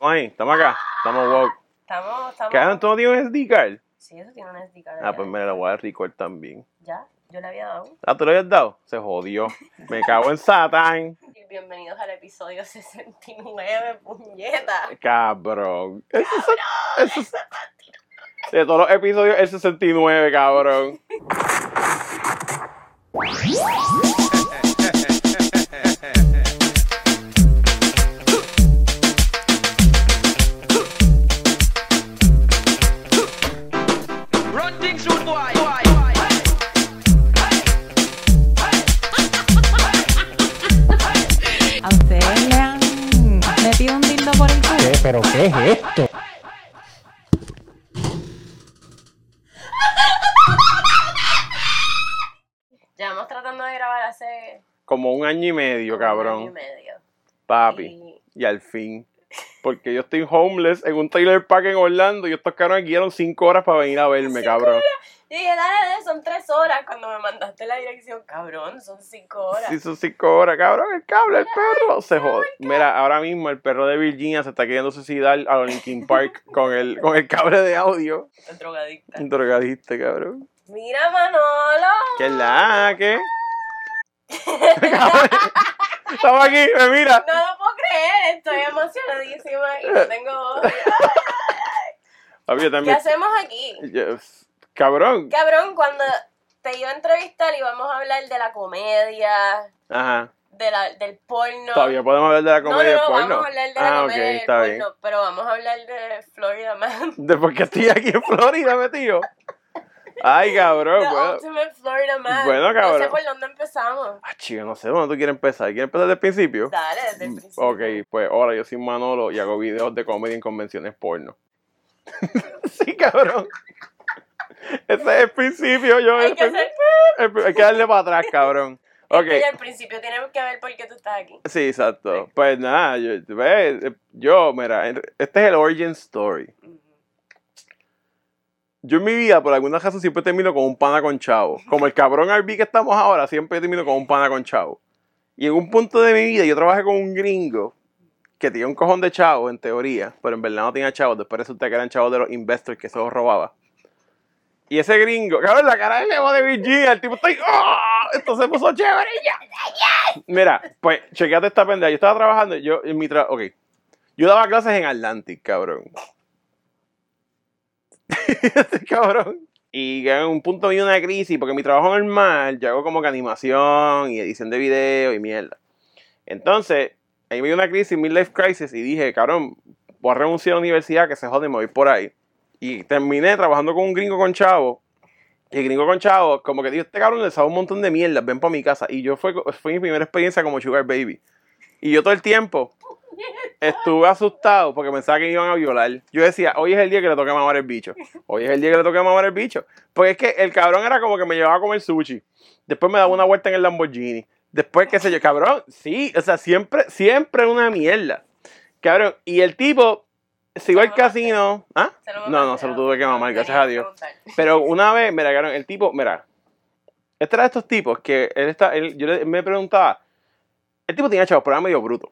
Oye, estamos acá, estamos woke. Estamos, estamos. ¿Qué? ¿Tú no tienes un SD card? Sí, eso tiene una SD card. Ah, pues me la voy a dar record también. Ya, yo le había dado. Ah, ¿tú lo habías dado? Se jodió. Me cago en Satán. Bienvenidos al episodio 69, puñeta. Cabrón. Eso es, eso es- de todos los episodios, el 69, cabrón. ¿Pero qué es esto? Llevamos tratando de grabar hace Como un año y medio, como un año y cabrón. medio. Papi. Y Y al fin. Porque yo estoy homeless en un trailer park en Orlando y estos cabrones guiaron cinco horas para venir a verme, cabrón. Yo dije, dale, dale, son tres horas. Cuando me mandaste la dirección, cabrón, son cinco horas. Sí, son cinco horas, cabrón. El cable, el perro se jode. Mira, ahora mismo el perro de Virginia se está queriendo suicidar a Linkin Park con el, con el cable de audio. El drogadicta. Un drogadista, cabrón. Mira, Manolo. ¿Qué es la que? Estamos aquí, me mira. No lo puedo creer, estoy emocionadísima y no tengo... Papi, ¿Qué hacemos aquí? Yo- Cabrón. Cabrón, cuando te iba a entrevistar íbamos a hablar de la comedia, Ajá. de la, del porno. Todavía podemos hablar de la no, comedia no, no, porno. vamos a hablar de la ah, comedia ok, del está bien. porno, pero vamos a hablar de Florida Man. De por qué estoy aquí en Florida, metido. Ay, cabrón. The Bueno, Ultimate Florida Man. Bueno, No cabrón. sé por dónde empezamos. ah, chico, no sé dónde tú quieres empezar. ¿Quieres empezar desde el principio? Dale, desde el principio. Ok, pues ahora yo soy Manolo y hago videos de comedia en convenciones porno. sí, cabrón. Ese es el principio, yo. Hay el que prin- hacer... el- hay que darle para atrás, cabrón. Es Ok. que ya al principio tenemos que ver por qué tú estás aquí. Sí, exacto. Pues nada, yo, ve, yo, mira, este es el origin story. Yo en mi vida, por alguna razón, siempre termino con un pana con chavo. Como el cabrón RB que estamos ahora, siempre termino con un pana con chavo. Y en un punto de mi vida, yo trabajé con un gringo que tenía un cojón de chavo, en teoría, pero en verdad no tenía chavos. Después resulta que eran chavos de los investors que se los robaba. Y ese gringo, cabrón, la cara de Leo de Virginia, el tipo está ahí, ¡ah! Esto se puso chévere y ya. Mira, pues, chequeate esta pendeja. Yo estaba trabajando, yo en mi trabajo, ok. Yo daba clases en Atlantic, cabrón. Este cabrón. Y en un punto vi una crisis, porque mi trabajo normal, yo hago como que animación y edición de video y mierda. Entonces, ahí me dio una crisis, midlife crisis, y dije, cabrón, voy a renunciar a la universidad, que se jode, me voy por ahí. Y terminé trabajando con un gringo con chavo. Y el gringo con chavo, como que dijo, este cabrón le sabe un montón de mierda, ven para mi casa. Y yo fue, fue mi primera experiencia como Sugar Baby. Y yo todo el tiempo estuve asustado porque pensaba que iban a violar. Yo decía, hoy es el día que le toca mamar el bicho. Hoy es el día que le toca mamar el bicho. Porque es que el cabrón era como que me llevaba a comer sushi. Después me daba una vuelta en el Lamborghini. Después, qué sé yo, cabrón, sí, o sea, siempre, siempre una mierda. Cabrón, y el tipo iba al casino. ¿Ah? No, no, se lo tuve que mamar, gracias a Dios. Pero una vez, mira, el tipo, mira, este era de estos tipos que él está, él- yo le- me preguntaba, el tipo tenía chavos, pero era medio bruto.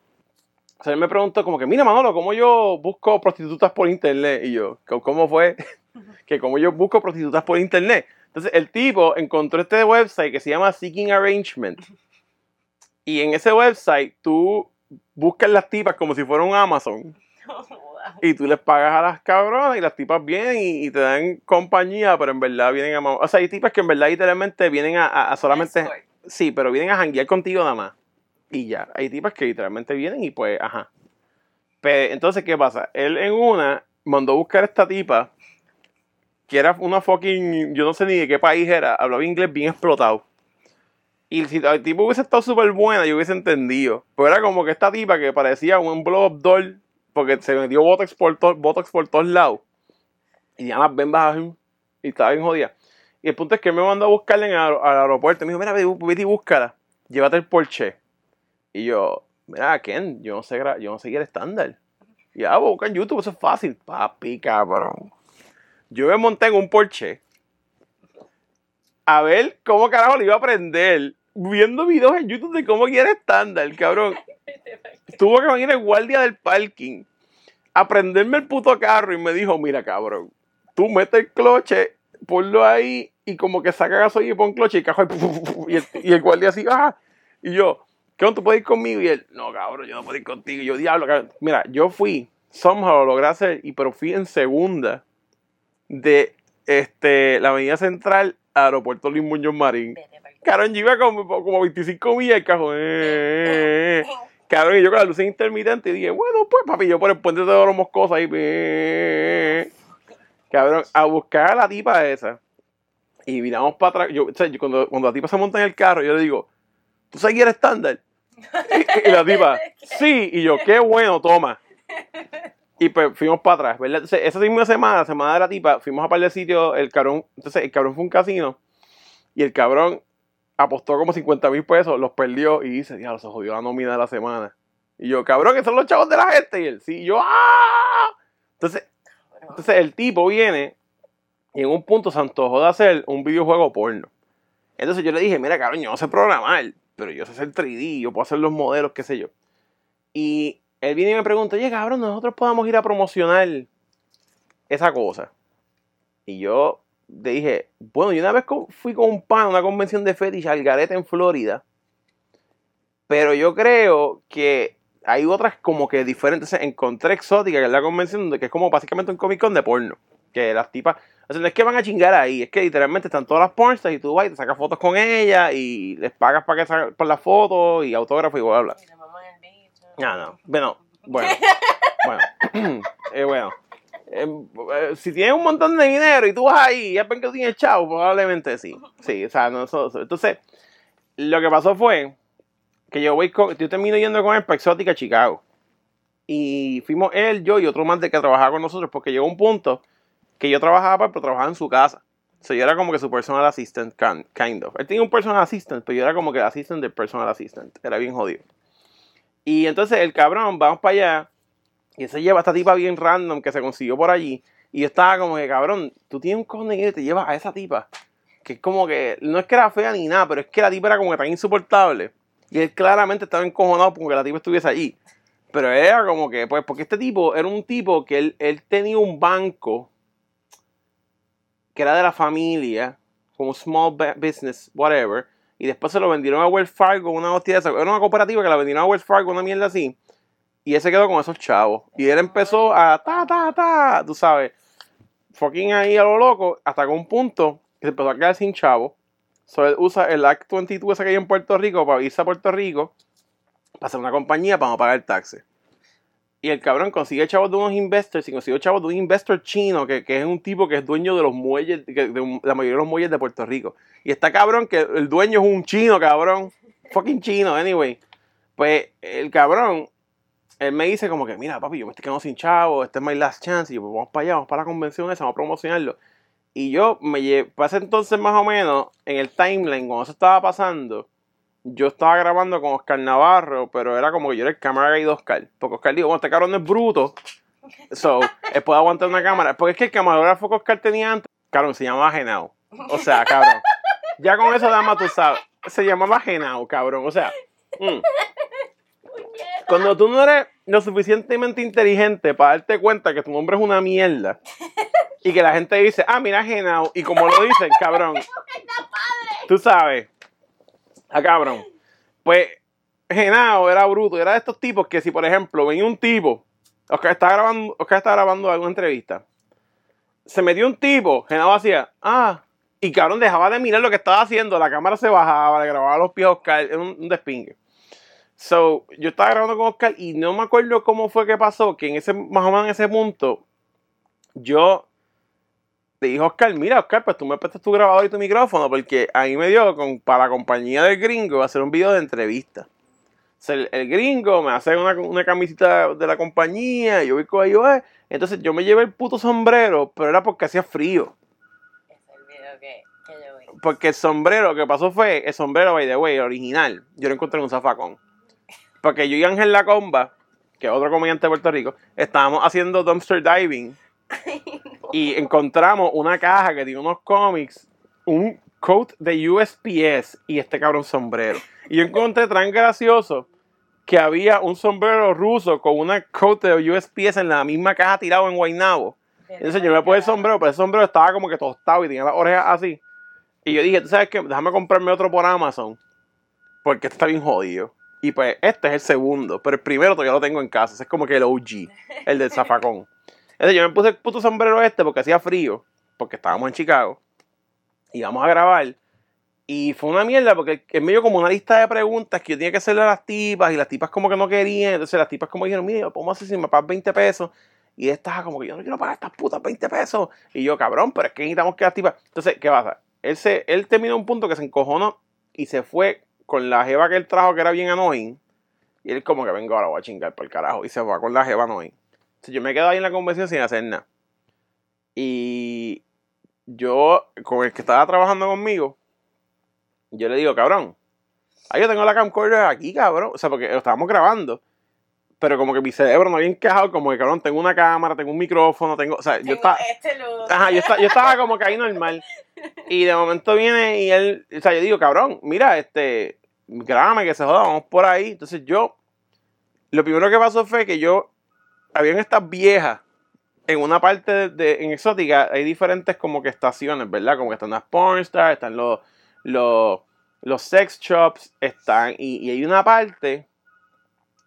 O sea, él me preguntó como que, mira, Manolo, ¿cómo yo busco prostitutas por internet? Y yo, "¿Cómo- ¿cómo fue? que como yo busco prostitutas por internet. Entonces, el tipo encontró este website que se llama Seeking Arrangement. Y en ese website, tú buscas las tipas como si fuera un Amazon. Y tú les pagas a las cabronas y las tipas vienen y, y te dan compañía, pero en verdad vienen a... O sea, hay tipas que en verdad literalmente vienen a, a- a solamente... Escort. Sí, pero vienen a janguear contigo nada más. Y ya. Hay tipas que literalmente vienen y pues, ajá. Pe- entonces, ¿qué pasa? Él en una mandó a buscar a esta tipa, que era una fucking... Yo no sé ni de qué país era, hablaba inglés bien explotado. Y si el tipo hubiese estado súper buena, yo hubiese entendido. Pero era como que esta tipa que parecía un blow up doll, porque se metió botox por, to- botox por todos lados. Y ya las ven bajas y estaba bien jodida. Y el punto es que me mandó a buscarla en al aeropuerto. Me dijo, mira, ve- vete y búscala. Llévate el Porsche. Y yo, mira, Ken, yo no sé, yo no sé qué estándar. Y ah, pues, busca en YouTube, eso es fácil. Papi, cabrón. Yo me monté en un Porsche a ver cómo carajo le iba a aprender viendo videos en YouTube de cómo quiere estándar, cabrón. Tuvo que venir el guardia del parking a prenderme el puto carro y me dijo, mira cabrón, tú metes el cloche, ponlo ahí y como que saca gasolina y pon cloche y el cajón y el, y el guardia así, ah, y yo, ¿qué onda, tú puedes ir conmigo? Y él, no cabrón, yo no puedo ir contigo. Y yo, diablo, cabrón. Mira, yo fui, somehow lo logré hacer, y pero fui en segunda de este, la avenida central al aeropuerto Luis Muñoz Marín. Cabrón, yo iba como, como 25 millas el cajón. eh, eh, eh. Cabrón, y yo con la luz intermitente y dije, bueno, pues papi, yo por el puente de los moscosos ahí. Cabrón, a buscar a la tipa esa. Y miramos para atrás. Yo, o sea, yo cuando, cuando la tipa se monta en el carro, yo le digo, ¿tú sabes quién es estándar? Y, y la tipa, sí. Y yo, qué bueno, toma. Y pues fuimos para atrás, ¿verdad? Entonces, esa misma semana, la semana de la tipa, fuimos a par de sitios, el cabrón, entonces el cabrón fue un casino y el cabrón apostó como 50 mil pesos, los perdió y dice, diablo, se jodió la nómina de la semana. Y yo, cabrón, que son los chavos de la gente. Y él, sí, yo, ¡ah! Entonces, entonces el tipo viene y en un punto se antojó de hacer un videojuego porno. Entonces yo le dije, mira, cabrón, yo no sé programar, pero yo sé hacer 3D, yo puedo hacer los modelos, qué sé yo. Y él viene y me pregunta, oye, cabrón, nosotros podamos ir a promocionar esa cosa. Y yo le dije, bueno, yo una vez fui con un pan a una convención de fetish al Garete en Florida, pero yo creo que hay otras como que diferentes. Entonces, encontré Exótica, que es la convención, que es como básicamente un Comic Con de porno. Que las tipas, o sea, no es que van a chingar ahí, es que literalmente están todas las pornstas y tú vas y te sacas fotos con ellas y les pagas para que sa- por las fotos y autógrafo y bla, bla. El bicho. No, no. Bueno, bueno. Bueno. Eh, bueno. Eh, eh, si tienes un montón de dinero y tú vas ahí y es porque tú tienes chavo, probablemente sí. Sí, o sea, no, eso- eso. Entonces, lo que pasó fue que yo voy con, yo termino yendo con él para Exótica Chicago. Y fuimos él, yo y otro más de que trabajaba con nosotros, porque llegó un punto que yo trabajaba pero trabajaba en su casa. O sea, yo era como que su personal assistant, kind of. Él tenía un personal assistant, pero yo era como que el assistant del personal assistant. Era bien jodido. Y entonces el cabrón, vamos para allá, y se lleva a esta tipa bien random que se consiguió por allí. Y yo estaba como que, cabrón, tú tienes un cojones y te llevas a esa tipa. Que es como que, no es que era fea ni nada, pero es que la tipa era como que tan insoportable. Y él claramente estaba encojonado porque la tipa estuviese allí. Pero era como que, pues, porque este tipo era un tipo que él, él tenía un banco que era de la familia, como small business, whatever. Y después se lo vendieron a Wells Fargo, una hostia de esa. Era una cooperativa que la vendieron a Wells Fargo, una mierda así. Y él se quedó con esos chavos. Y él empezó a ta, ta, ta, tú sabes, fucking ahí a lo loco, hasta que un punto que se empezó a quedar sin chavo. So él usa el Act 22 ese que hay en Puerto Rico para irse a Puerto Rico, para hacer una compañía para no pagar taxes. Y el cabrón consigue chavos de unos investors y consigue chavos de un investor chino que, es un tipo que es dueño de los muelles, de la mayoría de los muelles de Puerto Rico. Y está cabrón que el dueño es un chino, cabrón. Fucking chino, anyway. Pues el cabrón, él me dice como que, mira, papi, yo me estoy quedando sin chavo, este es my last chance. Y yo, pues vamos para allá, vamos para la convención esa, vamos a promocionarlo. Y yo me llevé, para ese entonces más o menos, en el timeline, cuando eso estaba pasando, yo estaba grabando con Oscar Navarro, pero era como que yo era el cámara guy de Oscar. Porque Oscar dijo, bueno, este cabrón es bruto. So, él puede aguantar una cámara. Porque es que el camarógrafo que Oscar tenía antes, cabrón, se llamaba Genao. O sea, cabrón. Ya con eso, dama, tú sabes. Se llamaba Genao, cabrón. O sea, mm. Cuando tú no eres lo suficientemente inteligente para darte cuenta que tu nombre es una mierda y que la gente dice, ah, mira Genao, y como lo dicen, cabrón, tú sabes, a cabrón, pues Genao era bruto, era de estos tipos que si, por ejemplo, venía un tipo, Oscar está grabando, Oscar está grabando alguna entrevista, se metió un tipo, Genao hacía, ah, y cabrón dejaba de mirar lo que estaba haciendo, la cámara se bajaba, le grababa los pies a Oscar, era un, un despingue. So, yo estaba grabando con Oscar y no me acuerdo cómo fue que pasó, que en ese, más o menos en ese punto, yo le dije a Oscar, mira Oscar, pues tú me prestas tu grabador y tu micrófono, porque ahí me dio con, para la compañía del gringo hacer un video de entrevista. O sea, el, el gringo me hace una, una camisita de la compañía, y yo voy con ellos, eh. entonces yo me llevé el puto sombrero, pero era porque hacía frío. Ese es el video que, que yo vi. Porque el sombrero, lo que pasó fue, el sombrero, by the way, el original, yo lo encontré en un zafacón. Porque yo y Ángel La Comba, que es otro comediante de Puerto Rico, estábamos haciendo dumpster diving y encontramos una caja que tiene unos cómics, un coat de USPS y este cabrón sombrero. Y yo encontré tan gracioso que había un sombrero ruso con una coat de USPS en la misma caja tirado en Guaynabo. Entonces yo me puse el sombrero, pero ese sombrero estaba como que tostado y tenía las orejas así. Y yo dije, ¿tú sabes qué? Déjame comprarme otro por Amazon. Porque este está bien jodido. Y pues este es el segundo, pero el primero todavía lo tengo en casa. Ese es como que el OG, el del zafacón. Entonces yo me puse el puto sombrero este porque hacía frío, porque estábamos en Chicago. Y íbamos a grabar. Y fue una mierda porque es medio como una lista de preguntas que yo tenía que hacerle a las tipas y las tipas como que no querían. Entonces las tipas como dijeron, mira, ¿cómo hacer si me pagas 20 pesos? Y esta estaba como que yo no quiero pagar estas putas 20 pesos. Y yo, cabrón, pero es que necesitamos que las tipas... Entonces, ¿qué pasa? Él, se, él terminó un punto que se encojonó y se fue con la jeva que él trajo que era bien annoying. Y él como que vengo ahora voy a chingar por el carajo. Y se va con la jeva annoying. Entonces yo me quedo ahí en la convención sin hacer nada. Y yo, con el que estaba trabajando conmigo, yo le digo, cabrón, ahí yo tengo la camcorder aquí, cabrón. O sea, porque estábamos grabando. Pero como que mi cerebro no había encajado, como que cabrón, tengo una cámara, tengo un micrófono, tengo. O sea, yo estaba. este. Ajá, yo estaba, yo estaba como que ahí normal. Y de momento viene y él, o sea, yo digo, cabrón, mira, este, grábame que se joda, vamos por ahí. Entonces yo, lo primero que pasó fue que yo, habían estas viejas, en una parte de, de- en Exótica, hay diferentes como que estaciones, ¿verdad? Como que están las pornstars, están los, los, los sex shops, están, y, y hay una parte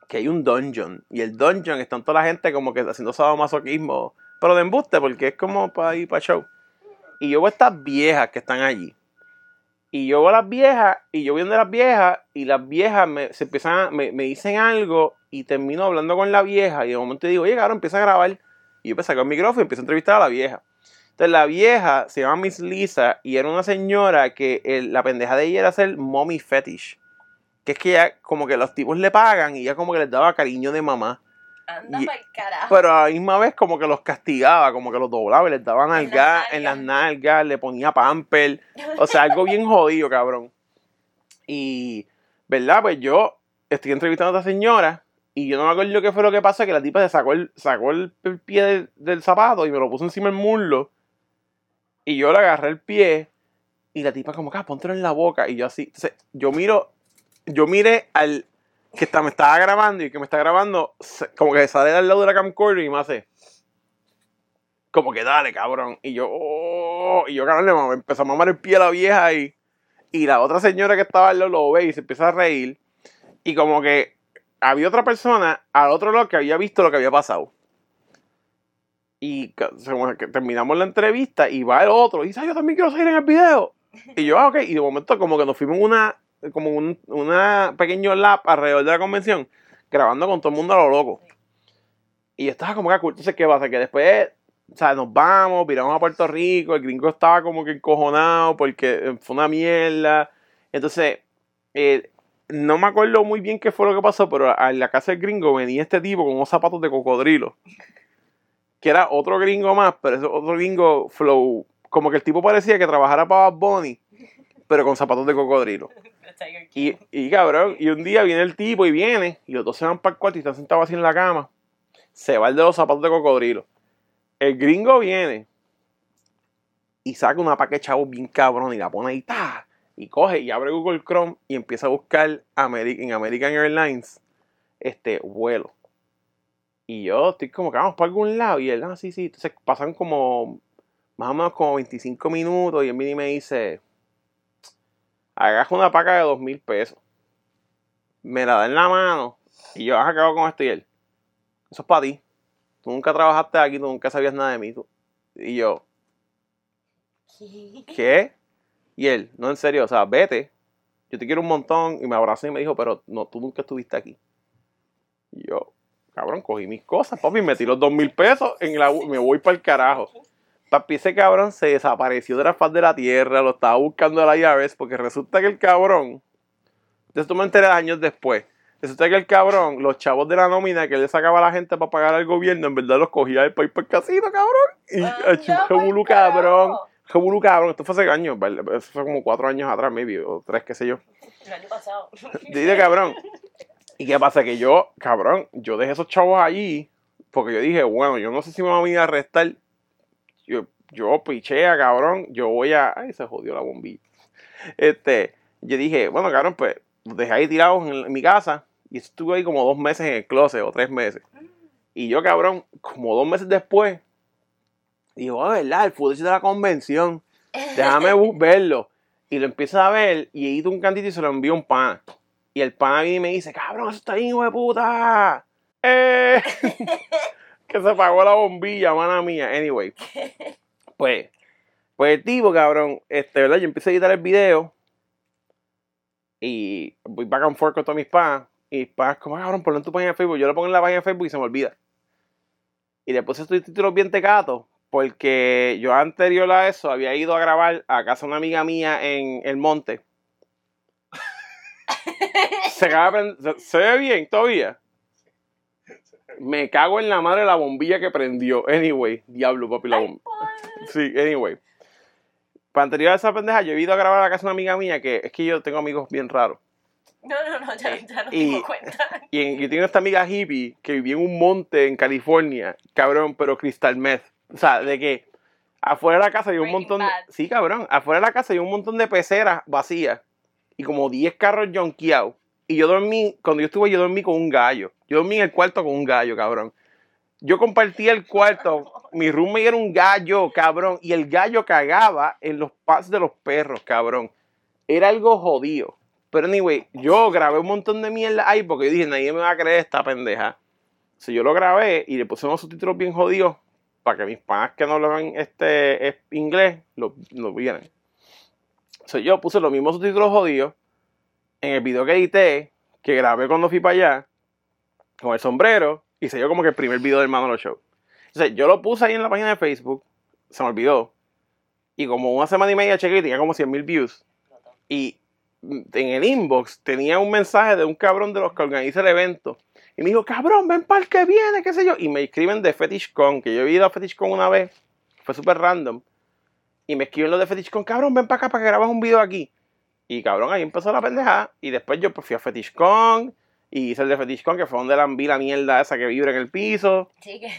que hay un dungeon. Y el dungeon están toda la gente como que haciendo sadomasoquismo, pero de embuste, porque es como para ir para show. Y yo veo estas viejas que están allí. Y yo veo a las viejas, y yo viendo a las viejas, y las viejas me, se empiezan me, me dicen algo, y termino hablando con la vieja, y de momento digo, oye, cabrón, empieza a grabar. Y yo me saco el micrófono y empiezo a entrevistar a la vieja. Entonces la vieja se llama Miss Lisa, y era una señora que la pendeja de ella era hacer mommy fetish. Que es que ya como que los tipos le pagan, y ya como que les daba cariño de mamá. Anda y- pa'l carajo. Pero a la misma vez como que los castigaba, como que los doblaba y les daba En las nalgas en las nalgas, le ponía pamper, o sea, algo bien jodido, cabrón. Y, ¿verdad? Pues yo estoy entrevistando a esta señora y yo no me acuerdo qué fue lo que pasó, que la tipa se sacó el, sacó el, el pie del, del zapato y me lo puso encima del muslo y yo le agarré el pie y la tipa como ah, póntelo en la boca y yo así, entonces yo miro, yo miré al que me estaba grabando y que me está grabando como que sale al lado de la camcorder y me hace como que dale cabrón y yo oh, y yo cabrón le empezó a mamar el pie a la vieja y, y la otra señora que estaba al lado lo ve y se empieza a reír. Y como que había otra persona al otro lado que había visto lo que había pasado. Y que terminamos la entrevista y va el otro y dice "Ay, yo también quiero salir en el video y yo ah ok y de momento como que nos fuimos una como un una pequeño lap alrededor de la convención grabando con todo el mundo a lo loco y yo estaba como que cool. entonces qué pasa que después o sea, nos vamos, viramos a Puerto Rico, el gringo estaba como que encojonado porque eh, fue una mierda. Entonces, eh, no me acuerdo muy bien qué fue lo que pasó, pero a la casa del gringo venía este tipo con unos zapatos de cocodrilo. Que era otro gringo más, pero ese otro gringo flow. Como que el tipo parecía que trabajara para Bad Bunny, pero con zapatos de cocodrilo. Tiger Y, King. y cabrón, y un día viene el tipo y viene, y los dos se van para el cuarto y están sentados así en la cama. Se va el de los zapatos de cocodrilo. El gringo viene y saca una paquete de chavos bien cabrón y la pone ahí, ¡ta! y coge y abre Google Chrome y empieza a buscar Ameri- en American Airlines este vuelo. Y yo estoy como que vamos para algún lado. Y él, ah, sí, sí. Entonces pasan como más o menos como 25 minutos y él viene y me dice, agarra una paca de dos mil pesos. Me la da en la mano. Y yo, has acabado con esto y él. Eso es para ti. Tú nunca trabajaste aquí, tú nunca sabías nada de mí. tú". Y yo, ¿qué? Y él, no en serio, o sea, vete. Yo te quiero un montón. Y me abrazó y me dijo, pero no, tú nunca estuviste aquí. Y yo, cabrón, cogí mis cosas, papi, metí los dos mil pesos en la, me voy para el carajo. Papi, ese cabrón se desapareció de la faz de la tierra, lo estaba buscando la IRS, porque resulta que el cabrón, de esto me enteré años después, resulta que el cabrón, los chavos de la nómina que le sacaba a la gente para pagar al gobierno, en verdad los cogía del país para el casino, cabrón. Y pa'l jebulú, cabrón. Jebulú, cabrón. Esto fue hace años, eso fue como cuatro años atrás, maybe, o tres, qué sé yo. El año pasado. Dile, cabrón. ¿Y qué pasa? Que yo, cabrón, yo dejé esos chavos allí porque yo dije, bueno, yo no sé si me van a venir a arrestar. Yo, yo pichea, cabrón. Yo voy a. Ay, se jodió la bombilla. Este, yo dije, bueno, cabrón, pues los dejé ahí tirados en, en mi casa. Y estuve ahí como dos meses en el closet o tres meses. Y yo, cabrón, como dos meses después, digo, ah, ¿verdad? El footage de la convención. Déjame verlo. Y lo empiezo a ver y edito un cantito y se lo envío un pana. Y el pana viene y me dice, cabrón, eso está bien, hijo de puta. ¡Eh! que se apagó la bombilla, mana mía. Anyway. Pues, pues el tipo, cabrón, este, ¿verdad? Yo empiezo a editar el video y voy back and forth con todos mis panas. Y panas, como, cabrón, ponlo en tu página de Facebook. Yo lo pongo en la página de Facebook y se me olvida. Y después estos títulos bien tecatos, porque yo anterior a eso había ido a grabar a casa de una amiga mía en el monte. se, acaba de se ve bien todavía. Me cago en la madre la bombilla que prendió. Anyway, diablo, papi, la bombilla. Sí, anyway. Para anterior a esa pendeja, yo he ido a grabar a la casa de una amiga mía que es que yo tengo amigos bien raros. No, no, no, ya, ya no Y- tengo cuenta. Y en- yo tengo esta amiga hippie que vivía en un monte en California, cabrón, pero crystal meth. O sea, de que afuera de la casa hay un montón de... Sí, cabrón, afuera de la casa hay un montón de peceras vacías y como 10 carros jonqueados. Y yo dormí, cuando yo estuve, yo dormí con un gallo. Yo dormí en el cuarto con un gallo, cabrón. Yo compartía el cuarto, mi roommate era un gallo, cabrón, y el gallo cagaba en los pasos de los perros, cabrón. Era algo jodido. Pero anyway, yo grabé un montón de mierda ahí porque yo dije, nadie me va a creer esta pendeja. So, yo lo grabé y le puse unos subtítulos bien jodidos para que mis panas que no hablan este, es- inglés lo, lo vieran. So, yo puse los mismos subtítulos jodidos en el video que edité, que grabé cuando fui para allá, con el sombrero, y se dio como que el primer video del Manolo Show. Entonces, yo lo puse ahí en la página de Facebook, se me olvidó, y como una semana y media chequé y tenía como 100 mil views. Y en el inbox tenía un mensaje de un cabrón de los que organiza el evento. Y me dijo, cabrón, ven para el que viene, qué sé yo. Y me escriben de FetishCon, que yo he ido a FetishCon una vez, fue súper random. Y me escriben los de FetishCon, cabrón, ven para acá para que grabes un video aquí. Y cabrón, ahí empezó la pendejada. Y después yo pues, fui a FetishCon y hice el de FetishCon, que fue donde la vi la mierda esa que vibra en el piso. Sí, que...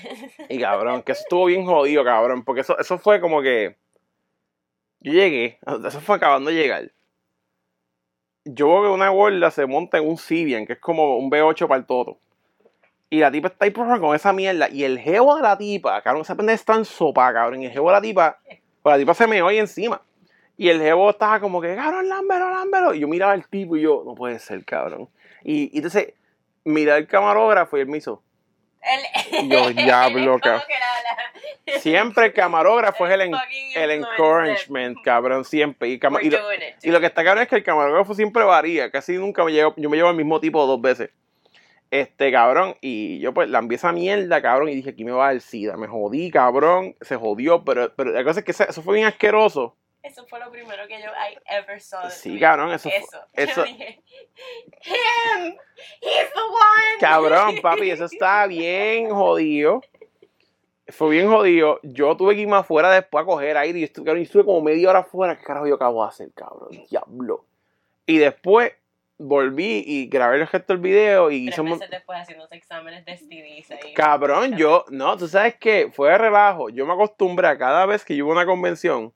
Y cabrón, que eso estuvo bien jodido, cabrón. Porque eso, eso fue como que. Yo llegué, eso fue acabando de llegar. Yo veo que una gorda se monta en un Civian, que es como un V8 para el toto. Y la tipa está ahí por con esa mierda. Y el jevo de la tipa, cabrón, esa pendeja está en sopa, cabrón. Y el jevo de la tipa, pues la tipa se me oye encima. Y el jevo estaba como que, cabrón, lámbero, lámbero. Y yo miraba al tipo y yo, no puede ser, cabrón. Y, y entonces, miré al camarógrafo y él me hizo. El, Yo, la- la- Siempre el camarógrafo es el, en- el encouragement, cabrón, siempre. Y, cama- y lo, y que está cabrón es que el camarógrafo siempre varía. Casi nunca me llevo, yo me llevo al mismo tipo dos veces. Este, cabrón, y yo pues la envié esa mierda, cabrón, y dije, aquí me va dar sida. Me jodí, cabrón, se jodió, pero, pero la cosa es que eso fue bien asqueroso. Eso fue lo primero que yo I ever saw. Sí, cabrón, eso fue- Eso. eso- Yo dije, him, he's the one. Cabrón, papi, eso está bien jodido. Fue bien jodido. Yo tuve que irme afuera después a coger aire y estuve, cabrón, y estuve como media hora afuera. ¿Qué carajo yo acabo de hacer, cabrón? Diablo. Y después volví y grabé el resto del video y Tres mon- meses después haciéndose exámenes de STDs ahí. Cabrón, yo, no, tú sabes que fue de relajo. Yo me acostumbré a cada vez que yo iba a una convención,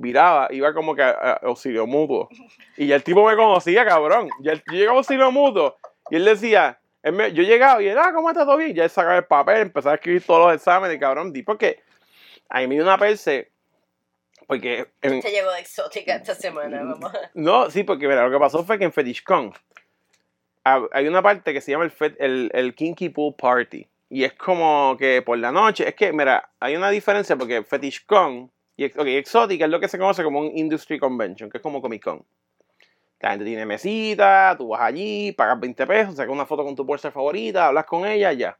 viraba, iba como que a, a auxilio mutuo. Y ya el tipo me conocía, cabrón. Ya el- yo llegaba a auxilio mutuo y él decía, él me- yo llegaba y él, ah, ¿cómo está todo bien? Ya él sacaba el papel, empezaba a escribir todos los exámenes, cabrón. Di porque a mí me dio una perse, porque en- Se llegó de exótica esta semana, vamos. a- no, sí, porque mira, lo que pasó fue que en FetishCon hay una parte que se llama el, el, el Kinky Pool Party. Y es como que por la noche, es que, mira, hay una diferencia porque FetishCon y ex- ok, Exótica es lo que se conoce como un Industry Convention, que es como Comic Con. La gente tiene mesita, tú vas allí, pagas 20 pesos, sacas una foto con tu bolsa favorita, hablas con ella, ya.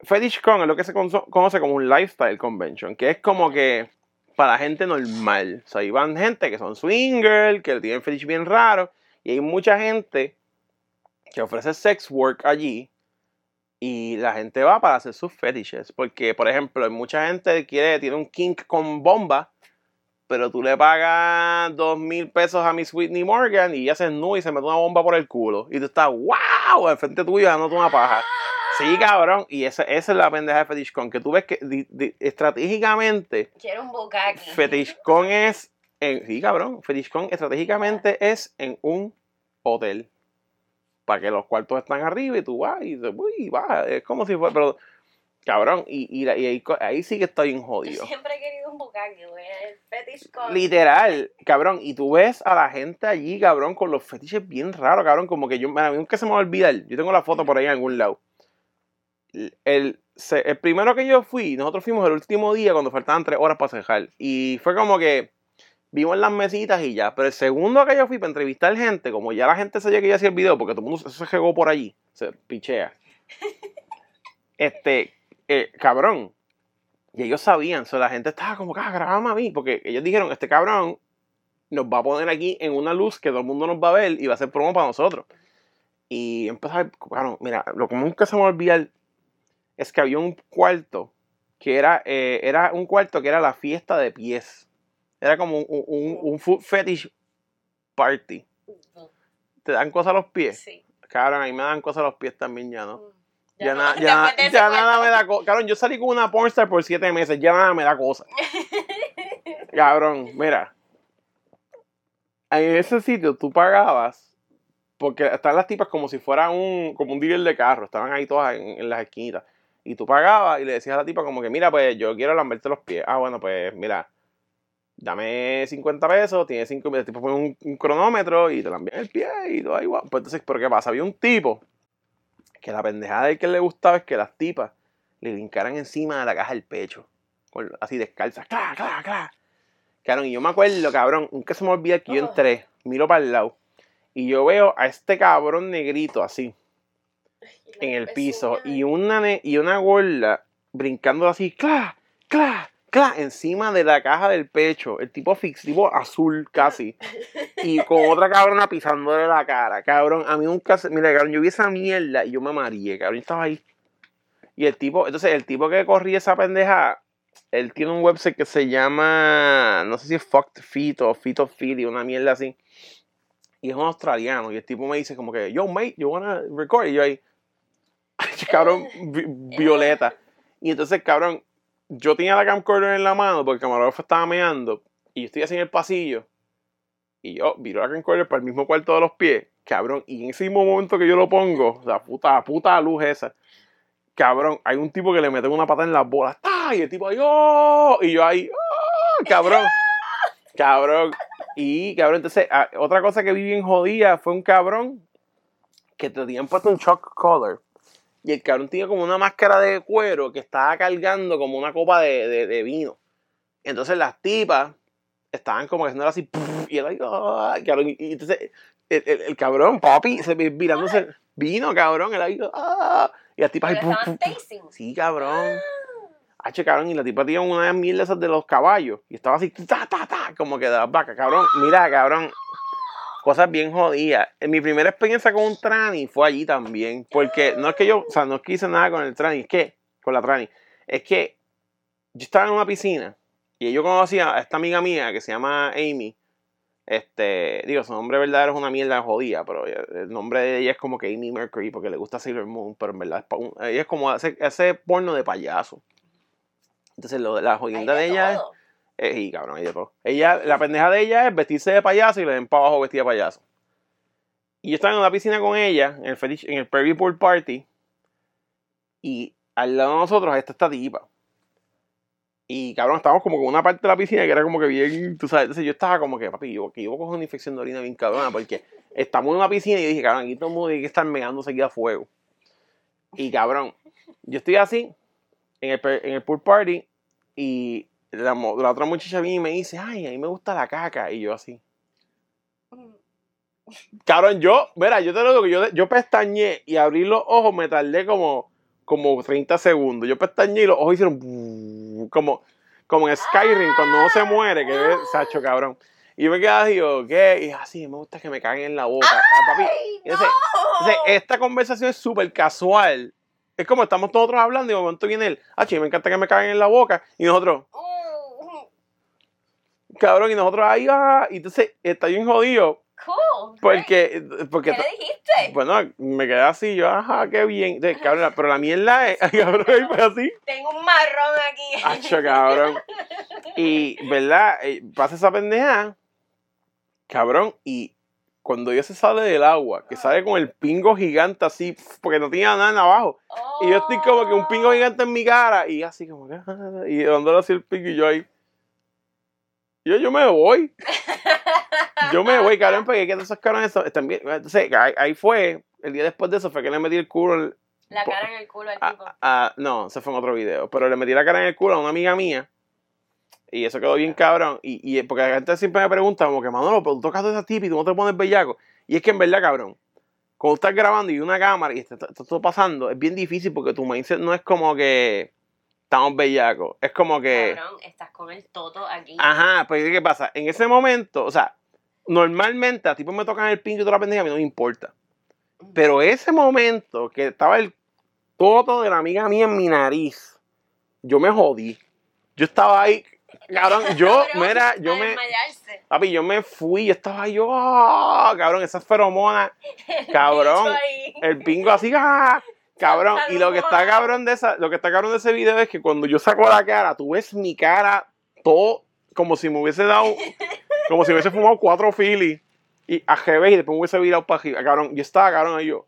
FetishCon es lo que se cono- conoce como un lifestyle convention, que es como que para gente normal. O sea, ahí van gente que son swinger, que tienen fetish bien raro, y hay mucha gente que ofrece sex work allí, y la gente va para hacer sus fetishes. Porque, por ejemplo, hay mucha gente que quiere, tiene un kink con bomba, pero tú le pagas dos mil pesos a Miss Whitney Morgan y se desnuda y se mete una bomba por el culo. Y tú estás, wow, al frente tuyo dándote una paja. Sí, cabrón. Y esa, esa es la pendeja de FetishCon, que tú ves que di- di- estratégicamente Quiero un bucaque. FetishCon es, en, sí, cabrón, FetishCon estratégicamente es en un hotel. Para que los cuartos están arriba y tú vas y, uy, vas. Es como si fuera, pero, cabrón, y, y, ahí, ahí sí que estoy bien Yo jodido. siempre he querido un bucaque, güey. El fetish con. Literal, cabrón, y tú ves a la gente allí, cabrón, con los fetiches bien raros, cabrón, como que yo, a mí nunca se me va a olvidar, yo tengo la foto por ahí en algún lado. El, el primero que yo fui, nosotros fuimos el último día cuando faltaban tres horas para cejar, y fue como que vimos las mesitas y ya, pero el segundo que yo fui para entrevistar gente, como ya la gente sabía que yo hacía el video, porque todo el mundo se- regó por allí, se pichea. Este, eh, cabrón, y ellos sabían, so, la gente estaba como, ah, grabame a mí, porque ellos dijeron, este cabrón nos va a poner aquí en una luz que todo el mundo nos va a ver y va a hacer promo para nosotros. Y ver, cabrón, mira, lo que nunca se me va a olvidar es que había un cuarto que era, eh, era un cuarto que era la fiesta de pies. Era como un, un, un food fetish party. Te dan cosas a los pies. Sí. Cabrón, a mí me dan cosas a los pies también ya, ¿no? Ya, no, na- ya, de ese ya nada me da cosa. Cabrón, yo salí con una pornstar por siete meses, ya nada me da cosa. Cabrón, mira. En ese sitio tú pagabas, porque están las tipas como si fuera un, como un dealer de carro, estaban ahí todas en, en las esquinitas. Y tú pagabas y le decías a la tipa como que, mira, pues yo quiero lamberte los pies. Ah, bueno, pues mira, dame 50 pesos, tienes 5 minutos, el tipo pone un, un cronómetro y te lambian el pie y todo igual. Pues entonces, ¿pero qué pasa? Había un tipo que la pendejada de que le gustaba es que las tipas le brincaran encima de la caja del pecho, con- así descalzas, ¡cla, cla, cla! Cabrón, y yo me acuerdo, cabrón, nunca se me olvida que yo Oh. entré, miro para el lado, y yo veo a este cabrón negrito así, en el piso, y una, ne- y una gorda brincando así, ¡cla, cla, cla! encima de la caja del pecho, el tipo fix, tipo azul casi, y con otra cabrona pisándole la cara, cabrón, a mí nunca se, mira, cabrón, yo vi esa mierda y yo me mareé, cabrón, yo estaba ahí. Y el tipo, entonces el tipo que corría esa pendeja, él tiene un website que se llama, no sé si es Fucked Feet o Feet of Philly, una mierda así. Y es un australiano. Y el tipo me dice como que, yo, mate, you wanna record? Y yo ahí, cabrón, vi- violeta. Y entonces, cabrón, yo tenía la camcorder en la mano porque el camarógrafo estaba meando. Y yo estoy así en el pasillo. Y yo viro la camcorder para el mismo cuarto de los pies. Cabrón, y en ese mismo momento que yo lo pongo, la puta, puta luz esa. Cabrón, hay un tipo que le mete una pata en las bolas. ¡tá! Y el tipo ahí, ¡oh! Y yo ahí, ¡oh! Cabrón. Cabrón. Y, cabrón, entonces, ah, otra cosa que vi bien jodida fue un cabrón que te tenían puesto un shock collar. Y el cabrón tenía como una máscara de cuero que estaba cargando como una copa de, de- de vino. Entonces las tipas estaban como haciendo así, y él ¡ah! cabrón, y, entonces el, el- el cabrón, papi, se mirándose, vino, cabrón, él ahí, ¡ah! y las tipas ahí. Sí, cabrón. Hacho, cabrón, y la tipa tenía una mierda esas de los caballos. Y estaba así, ta, ta, ta, como que de las vacas, cabrón. Mira, cabrón. Cosas bien jodidas. En mi primera experiencia con un tranny fue allí también. Porque no es que yo, o sea, no es que hice nada con el tranny, es que, con la tranny. Es que yo estaba en una piscina y yo conocía a esta amiga mía que se llama Amy. Este, digo, su nombre verdadero es una mierda jodida, pero el nombre de ella es como que Amy Mercury porque le gusta Sailor Moon, pero en verdad ella es como hace, hace porno de payaso. Entonces, lo, la jodienda de de ella es. Eh, y cabrón, de todo. Ella, la pendeja de ella es vestirse de payaso y le den para abajo vestida de payaso. Y yo estaba en una piscina con ella, en el, fetish- en el Prairie Pool Party, y al lado de nosotros está esta tipa. Y cabrón, estábamos como con una parte de la piscina que era como que bien, tú sabes, entonces yo estaba como que, papi, yo, que yo coger una infección de orina bien cabrona, porque estamos en una piscina y dije, cabrón, aquí todo el mundo tiene que estar megándose aquí a fuego. Y cabrón, yo estoy así, en el, en el pool party, y la, otra muchacha viene y me dice, ay, a mí me gusta la caca, y yo así. Cabrón, yo, mira, yo te lo digo, yo, yo pestañé y abrí los ojos, me tardé como, como 30 segundos. Yo pestañé y los ojos hicieron como, como en Skyrim, cuando uno se muere, que es Sacho, cabrón. Y yo me quedé así, digo, ¿qué? Y así, me gusta que me caguen en la boca. Ah, papi, ¡Ay, y entonces, entonces, esta conversación es súper casual. Es como estamos todos hablando y de momento viene él, ah, che, me encanta que me caguen en la boca. Y nosotros, Uh, cabrón, y nosotros ahí, ah, y entonces está bien jodido. cool. Porque, porque ¿Qué le dijiste? Bueno, me quedé así, yo, ajá, qué bien. Entonces, cabrón, pero la mierda es, cabrón, ahí fue así. Tengo un marrón aquí. Hacho, cabrón. Y, ¿verdad? Eh, Pasa esa pendeja, cabrón, y cuando ella se sale del agua, que sale con el pingo gigante así, porque no tenía nada en abajo. Y yo estoy como que un pingo gigante en mi cara, y así como que, ah, y dándole así el pingo, y yo ahí. Yo, yo me voy. Yo me voy, cabrón, porque que esos cabrones son- también. Entonces, ahí, ahí fue, el día después de eso fue que le metí el culo La cara en el culo al a- tipo. a- no, se fue en otro video. Pero le metí la cara en el culo a una amiga mía. Y eso quedó bien cabrón. Y, y porque la gente siempre me pregunta, como que Manolo, pero tú tocas a esa tipa y tú no te pones bellaco. Y es que en verdad, cabrón, cuando estás grabando y una cámara y está, está- está todo pasando, es bien difícil porque tu mindset no es como que estamos bellacos. Es como que. Cabrón, estás con el toto aquí. Ajá, pues ¿qué pasa? En ese momento, o sea, normalmente a tipos me tocan el pincho y toda la pendeja, a mí no me importa. Pero ese momento que estaba el toto de la amiga mía en mi nariz, yo me jodí. Yo estaba ahí, cabrón, yo, Cabrón, mira, yo me, desmayarse. papi, yo me fui, yo estaba ahí, yo, ah, cabrón, esas feromonas, cabrón, el pingo así, ah, cabrón, y lo que está cabrón de esa, lo que está cabrón de ese video es que cuando yo saco la cara, tú ves mi cara todo como si me hubiese dado, como si hubiese fumado cuatro filis y a GB y después me hubiese virado para arriba, cabrón, yo estaba, cabrón, ahí yo,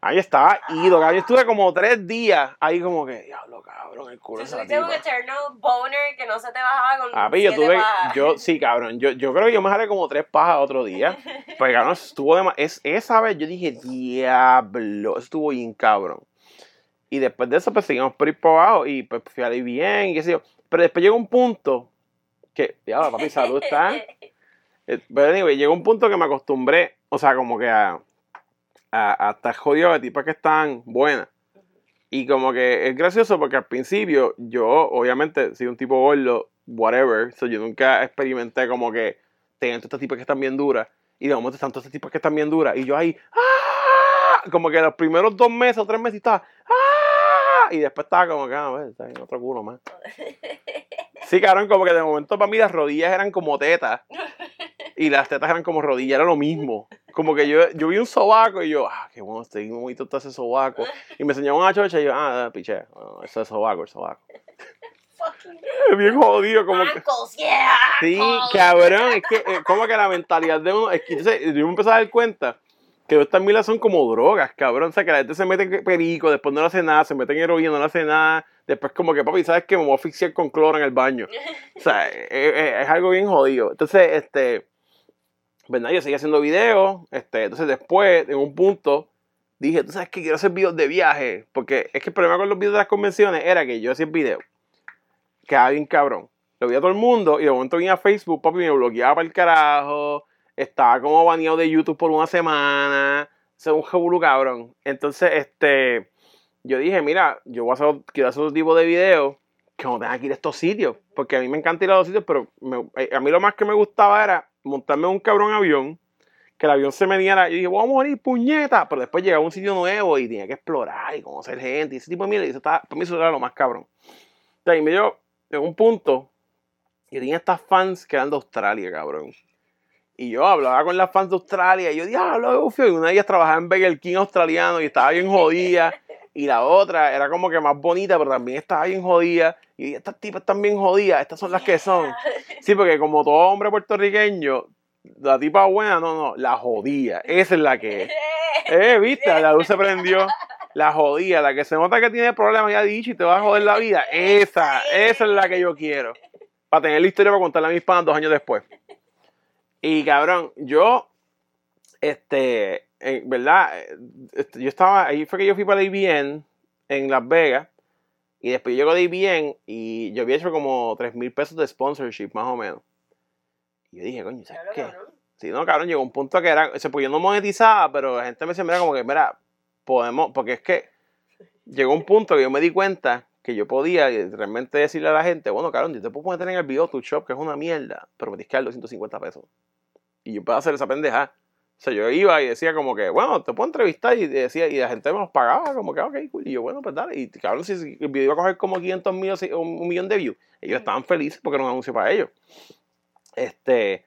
ahí estaba ido, cabrón, yo estuve como tres días ahí como que, diablo, cabrón, el culo esa tuviste un eternal boner que no se te bajaba con Papi, yo tuve, yo, sí, cabrón, yo, yo creo que yo me jalé como tres pajas otro día. Porque, cabrón, estuvo de es, esa vez yo dije, diablo, estuvo bien cabrón. Y después de eso, pues seguimos por ir por abajo y pues fui a ir bien y qué sé yo. Pero después llegó un punto que, diablo, papi, salud está. Eh, Pero anyway, llegó un punto que me acostumbré, o sea, como que a, a, a estar jodido de tipas que están buenas. Y como que es gracioso porque al principio yo, obviamente, soy un tipo gordo, whatever, so yo nunca experimenté como que tengan todas estas tipas que están bien duras. Y de momento están todas estas tipas que están bien duras. Y yo ahí, ¡ah! Como que los primeros dos meses o tres meses estaba, ¡ah! Y después estaba como que, a ver, está en otro culo más. Sí, cabrón, como que de momento para mí las rodillas eran como tetas. Y las tetas eran como rodillas, era lo mismo. Como que yo, yo vi un sobaco y yo, ah, qué bueno, estoy muy bonito ese sobaco. Y me enseñaba una chocha y yo, ah, piché, ah, ese es sobaco, el sobaco. Fucking Bien jodido, como que. yeah. Sí, cabrón, es que eh, como que la mentalidad de uno, es que yo me empecé a dar cuenta que estas milas son como drogas, cabrón, o sea que la gente se mete en perico, después no le hace nada, se mete en heroína, no le hace nada, después como que papi, ¿sabes qué? Me voy a asfixiar con cloro en el baño. O sea, es, es- es algo bien jodido. Entonces, este, ¿verdad? Yo seguí haciendo videos, este, entonces después, en un punto, dije, tú sabes que quiero hacer videos de viaje, porque es que el problema con los videos de las convenciones era que yo hacía el video, quedaba bien cabrón. Lo veía todo el mundo y de momento venía a Facebook, papi, me bloqueaba para el carajo, estaba como baneado de YouTube por una semana, según un cabrón. Entonces, este, yo dije, mira, yo voy a hacer, quiero hacer otro tipo de videos que no tenga que ir a estos sitios, porque a mí me encanta ir a los sitios, pero eh, a mí lo más que me gustaba era montarme en un cabrón avión, que el avión se me diera, yo dije, voy a morir, puñeta, pero después llegaba a un sitio nuevo y tenía que explorar y conocer gente y ese tipo de y eso estaba, para mí eso era lo más cabrón. O sea, y me dio, en un punto, yo tenía estas fans que eran de Australia, cabrón. Y yo hablaba con las fans de Australia y yo, diablo, Ufio", y una de ellas trabajaba en Burger King australiano y estaba bien jodida. Y la otra era como que más bonita, pero también estaba bien jodida. Y estas tipas están bien jodidas, estas son las que son. Sí, porque como todo hombre puertorriqueño, la tipa buena, no, no, la jodía. Esa es la que es. Eh, viste, la luz se prendió. La jodía, la que se nota que tiene problemas, ya dicho, y te va a joder la vida. Esa, esa es la que yo quiero. Para tener la historia para contarla a mis panas dos años después. Y cabrón, yo, este, en verdad, eh, este, yo estaba, ahí fue que yo fui para ABN en Las Vegas. Y después llego de ABN y yo había hecho como 3 mil pesos de sponsorship, más o menos. Y yo dije, coño, ¿sabes qué? Sí, no, cabrón, llegó un punto que era, se pues yo no monetizaba, pero la gente me decía, mira, como que, mira, podemos, porque es que llegó un punto que yo me di cuenta que yo podía realmente decirle a la gente, bueno, cabrón, yo te puedo poner en el video tu shop, que es una mierda, pero me tienes que dar 250 pesos. Y yo puedo hacer esa pendeja. O sea, yo iba y decía como que, bueno, te puedo entrevistar y decía, y la gente me los pagaba, como que, ok, cool. Y yo, bueno, pues dale. Y cabrón, si el video iba a coger como 500 mil, o un, millón de views, ellos estaban felices porque era un anuncio para ellos. Este,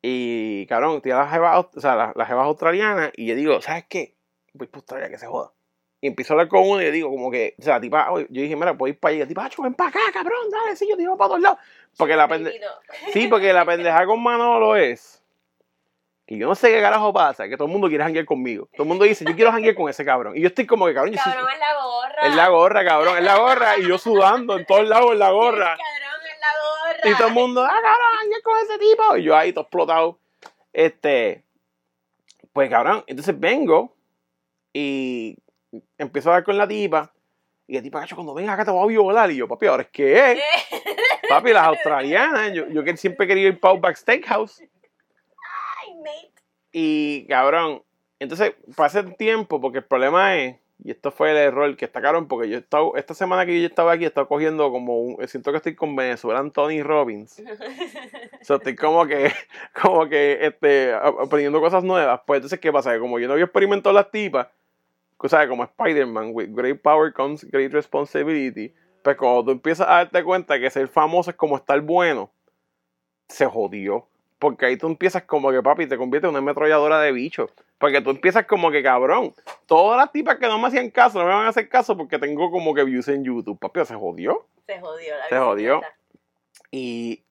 y cabrón, tía las jevas, o sea, las, las jevas australianas, y yo digo, ¿sabes qué? Voy para Australia, que se joda. Y empiezo a hablar con uno y yo digo, como que, o sea, la tipa, yo dije, mira, puedo ir para allá. Tipo, ven para acá, cabrón, dale, sí, yo te llevo para todos lados. Porque la pende Bendito. Sí, porque la pendeja con Manolo es que yo no sé qué carajo pasa, que todo el mundo quiere janguear conmigo. Todo el mundo dice, yo quiero janguear con ese cabrón. Y yo estoy como que, cabrón, yo soy- Cabrón es la gorra. es la gorra, cabrón, es la gorra. Y yo sudando en todos lados en la gorra. Cabrón es la gorra. Y todo el mundo, ah, cabrón, janguear con ese tipo. Y yo ahí todo explotado. Este, pues cabrón, entonces vengo y empiezo a hablar con la tipa. Y la tipa, cacho, cuando venga acá te voy a violar. Y yo, papi, ¿ahora es qué es? Papi, las australianas. Yo, yo que siempre he querido ir para Outback Steakhouse. Y cabrón, entonces pasa el tiempo porque el problema es, y esto fue el error que está cabrón, porque yo he estado, esta semana que yo estaba aquí, he estado cogiendo como un, siento que estoy con Venezuelan Tony Robbins. O sea, estoy como que, como que, este, aprendiendo cosas nuevas. Pues entonces, ¿qué pasa? Que como yo no había experimentado las tipas, o sea, como Spider-Man, with great power comes great responsibility, pues cuando tú empiezas a darte cuenta que ser famoso es como estar bueno, se jodió. Porque ahí tú empiezas como que, papi, te conviertes en una ametralladora de bichos. Porque tú empiezas como que, cabrón, todas las tipas que no me hacían caso, no me van a hacer caso porque tengo como que views en YouTube. Papi, se jodió. Se jodió la Se jodió. Y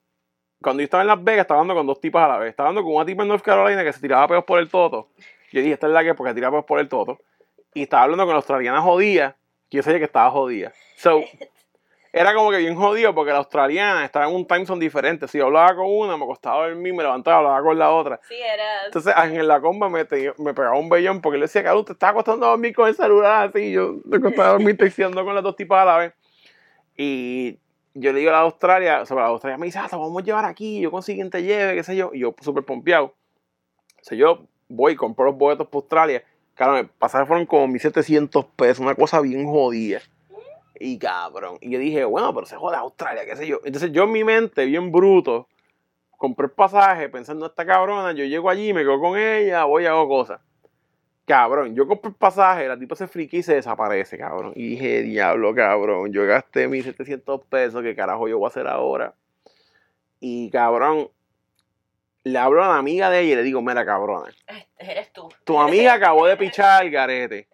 cuando yo estaba en Las Vegas, estaba hablando con dos tipas a la vez. Estaba hablando con una tipa en North Carolina que se tiraba peos por el toto. Yo dije, esta es la que porque tiraba peos por el toto. Y estaba hablando con la australiana jodida, que yo sabía que estaba jodida. So, era como que bien jodido porque la australiana estaba en un time zone diferente. Si yo hablaba con una, me costaba dormir, me levantaba, hablaba con la otra. Sí, era. Entonces, en la comba me, te- me pegaba un bellón porque le decía, cabrón, te estaba costando dormir con el celular así. Yo me costaba dormir texteando con las dos tipas a la vez. Y yo le digo a la Australia, o sea, la Australia me dice, ah, te vamos a llevar aquí, yo consigo quien te lleve, qué sé yo. Y yo, súper pompeado. O sea, yo voy, compro los boletos para Australia. Claro, el pasaje fueron como 1700 pesos, una cosa bien jodida. Y cabrón. Y yo dije, bueno, pero se jode Australia, qué sé yo. Entonces yo en mi mente, bien bruto, compré el pasaje pensando esta cabrona, yo llego allí, me quedo con ella, voy y hago cosas. Cabrón, yo compré el pasaje, la tipa se friki y se desaparece, cabrón. Y dije, diablo, cabrón, yo gasté 1700 pesos, ¿qué carajo yo voy a hacer ahora? Y cabrón, le hablo a la amiga de ella y le digo, mira, cabrona, Este eres tú. tu amiga acabó de pichar al garete.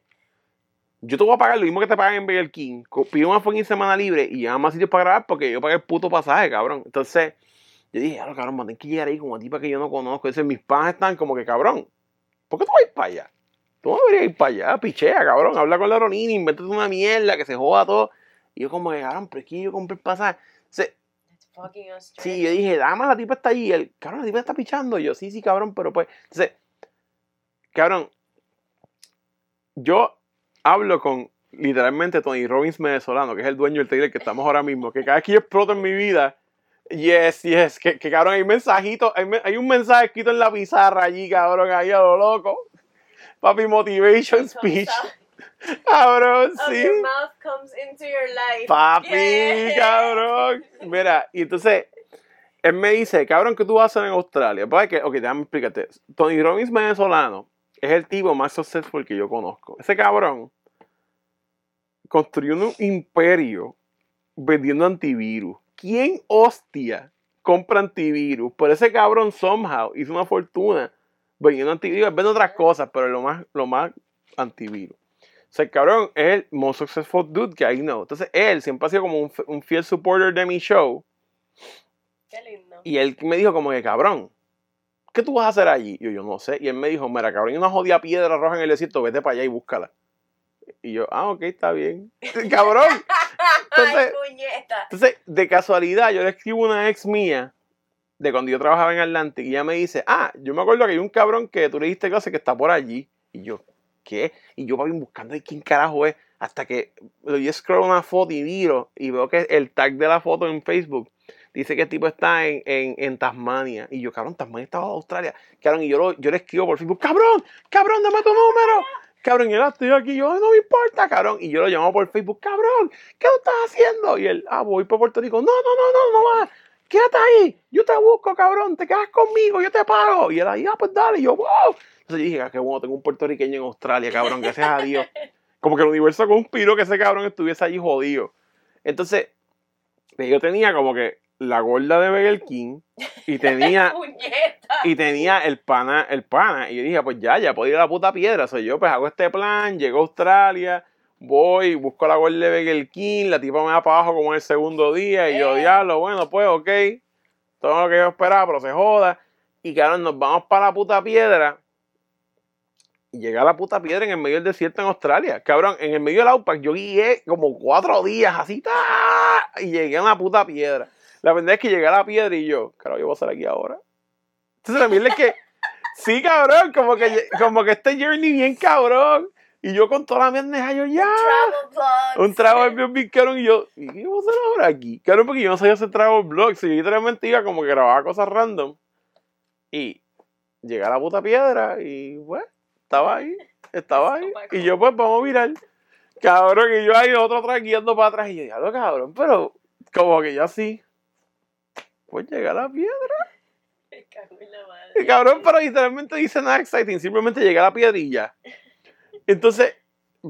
Yo te voy a pagar lo mismo que te pagan en Burger King. Pido una fucking semana libre y llevan más sitios para grabar porque yo pagué el puto pasaje, cabrón. Entonces, yo dije, claro, cabrón, man, tengo que llegar ahí con una tipa que yo no conozco. Entonces, mis panas están como que, cabrón, ¿por qué tú vas a ir para allá? Tú no deberías ir para allá, pichea, cabrón. Habla con la Ronini, invéntate una mierda, que se joda todo. Y yo como que, cabrón, pero es que yo compré el pasaje. Entonces. Sí, yo dije, dama, la tipa está allí. El cabrón, la tipa está pichando. Y yo, sí, sí, cabrón, pero pues. Entonces, cabrón, yo hablo con literalmente Tony Robbins venezolano, que es el dueño del trailer que estamos ahora mismo. Que cada vez que yo exploto en mi vida, yes, yes, que, que cabrón, hay mensajitos, hay, hay un mensaje escrito en la pizarra allí, cabrón, ahí a lo loco. Papi, motivation speech. Cabrón, sí. your mouth comes into your life. Papi, Yeah. cabrón. Mira, y entonces él me dice, cabrón, ¿qué tú vas a hacer en Australia? Pues que, ok, déjame explicarte. Tony Robbins venezolano es el tipo más successful que yo conozco. Ese cabrón construyó un imperio vendiendo antivirus. ¿Quién hostia compra antivirus? Pero ese cabrón somehow hizo una fortuna vendiendo antivirus. Vende otras cosas, pero lo más, lo más antivirus. O sea, el cabrón es el most successful dude que I know. Entonces, él siempre ha sido como un, un fiel supporter de mi show. Qué lindo. Y él me dijo como que, cabrón, ¿qué tú vas a hacer allí? Y yo, yo no sé. Y él me dijo, mira, cabrón, hay una jodida piedra roja en el desierto, vete para allá y búscala. Y yo, ah, ok, está bien. cabrón. Entonces- Ay. Entonces, de casualidad, yo le escribo a una ex mía de cuando yo trabajaba en Atlantic y ella me dice, ah, yo me acuerdo que hay un cabrón que tú le diste clase que está por allí. Y yo, ¿qué? Y yo, papi, buscando quién carajo es, hasta que doy scroll una foto y miro y veo que el tag de la foto en Facebook dice que el tipo está en, en, en Tasmania. Y yo, cabrón, Tasmania está en Australia. Cabrón, y yo, lo- yo le escribo por Facebook, cabrón, cabrón, dame tu número. Cabrón, y él "Ah, estoy aquí, yo, no me importa, cabrón. Y yo lo llamo por Facebook, cabrón, ¿qué tú estás haciendo? Y él, ah, voy por Puerto Rico. No, no, no, no, no vas. Quédate ahí, yo te busco, cabrón, te quedas conmigo, yo te pago. Y él ahí, ah, pues dale. Y yo, wow. Entonces yo dije, ah, qué bueno, tengo un puertorriqueño en Australia, cabrón, gracias a Dios. Como que el universo conspiró que ese cabrón estuviese allí jodido. Entonces, pues yo tenía como que la gorda de Burger King y tenía y tenía el pana, el pana. Y yo dije, pues ya, ya puedo ir a la puta piedra. Soy yo, pues hago este plan, llego a Australia, voy, busco la gol de Burger King, la tipa me da para abajo como en el segundo día. Y yo, Eh. diablo, bueno, pues ok. Todo lo que yo esperaba, pero se joda. Y cabrón, nos vamos para la puta piedra. Y llegué a la puta piedra en el medio del desierto en Australia. Cabrón, en el medio del outback yo guié como cuatro días así. ¡tá! Y llegué a una puta piedra. La verdad es que llegué a la piedra y yo, claro, yo voy a estar aquí ahora. Entonces la mierda es que, sí, cabrón, como que, como que este journey bien cabrón. Y yo con toda la mierda, yo ya. Travel. Un trago bien bien cabrón y yo, ¿y qué voy a hacer ahora aquí? Claro, porque yo no sabía hacer trago vlogs. Y yo literalmente iba como que grababa cosas random. Y llegué a la puta piedra y, pues, estaba ahí. Estaba ahí. Y yo, pues, vamos a mirar. Cabrón, y yo ahí otro atrás guiando para atrás. Y yo, diablo, cabrón, pero como que yo así. Pues llegué a la piedra. Me cago en la madre. cabrón, pero literalmente dice nada exciting. Simplemente llegué a la piedrilla. Entonces,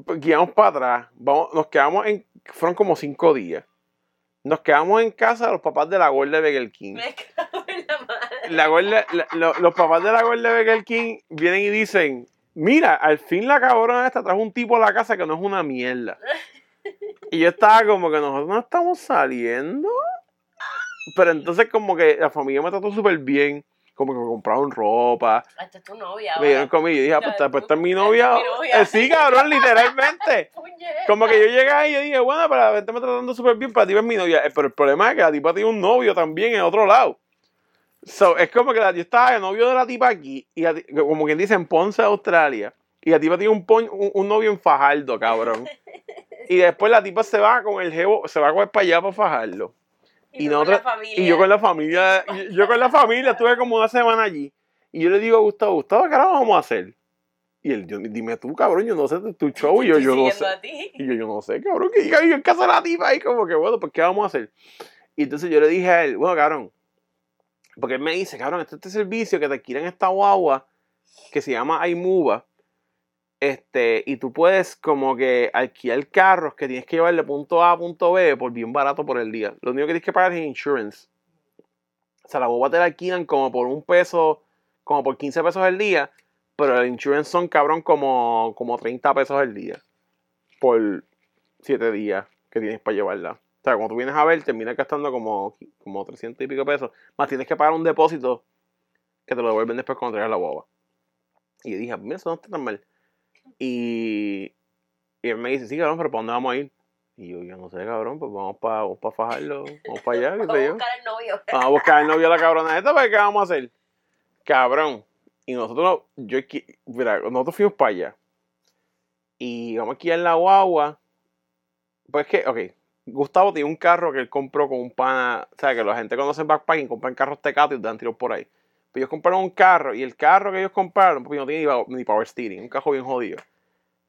pues, guiamos para atrás. Vamos, nos quedamos en. Fueron como cinco días. Nos quedamos en casa de los papás de la gorda de Burger King. Me cago en la madre. La gorda- la- lo- los papás de la gorda de Burger King vienen y dicen: Mira, al fin la cabrona esta trajo un tipo a la casa que no es una mierda. Y yo estaba como que nosotros no estamos saliendo. Pero entonces, como que la familia me trató súper bien. Como que me compraron ropa. Hasta tu novia. Me dieron comida y dije, ah, pues, esta, pues, esta es mi novia. Esta es. Eh, sí, cabrón, literalmente. Como que yo llegué ahí y yo dije, bueno, pero la gente me está tratando súper bien, para ti es mi novia. Eh, Pero el problema es que la tipa tiene un novio también en otro lado. So, es como que la, yo estaba de novio de la tipa aquí, y la como quien dice en Ponce, Australia, y la tipa tiene un, pon- un, un novio en Fajardo, cabrón. Y después la tipa se va con el jevo, se va con el para allá para Fajardo. Y, Y, nosotros- y yo con la familia, yo, yo con la familia estuve como una semana allí. Y yo le digo a Gustavo, Gustavo, ¿qué ahora vamos a hacer? Y él, yo, dime tú, cabrón, yo no sé tu show. Y yo, yo no sé. Y yo, yo no sé, cabrón, que diga yo en casa de la tipa ahí, como que bueno, pues ¿qué vamos a hacer? Y entonces yo le dije a él, bueno, cabrón, porque él me dice, cabrón, este, este servicio que te alquilan esta guagua que se llama iMuva, este, y tú puedes como que alquilar carros que tienes que llevar de punto A a punto B por bien barato por el día. Lo único que tienes que pagar es insurance. O sea, la guagua te la alquilan como por un peso, como por 15 pesos al día, pero el insurance son, cabrón, como, como 30 pesos al día por 7 días que tienes para llevarla. O sea, cuando tú vienes a ver, terminas gastando como, como 300 y pico pesos, más tienes que pagar un depósito que te lo devuelven después cuando traigas la guagua. Y yo dije, mira, eso no está tan mal. Y, y él me dice, sí, cabrón, pero ¿para dónde vamos a ir? Y yo, yo no sé, cabrón, pues vamos para vamos pa fajarlo, vamos para allá, qué Vamos sé a yo. buscar al novio. Vamos a buscar el novio de la cabrona esta, ¿para qué vamos a hacer? Cabrón. Y nosotros, yo, mira, nosotros fuimos para allá. Y vamos aquí en la guagua. Pues que, ok, Gustavo tiene un carro que él compró con un pana. O sea, que la gente conoce backpacking, compran carros tecatos y dan tiros por ahí. Pero ellos compraron un carro y el carro que ellos compraron, pues no tiene ni power steering, un carro bien jodido.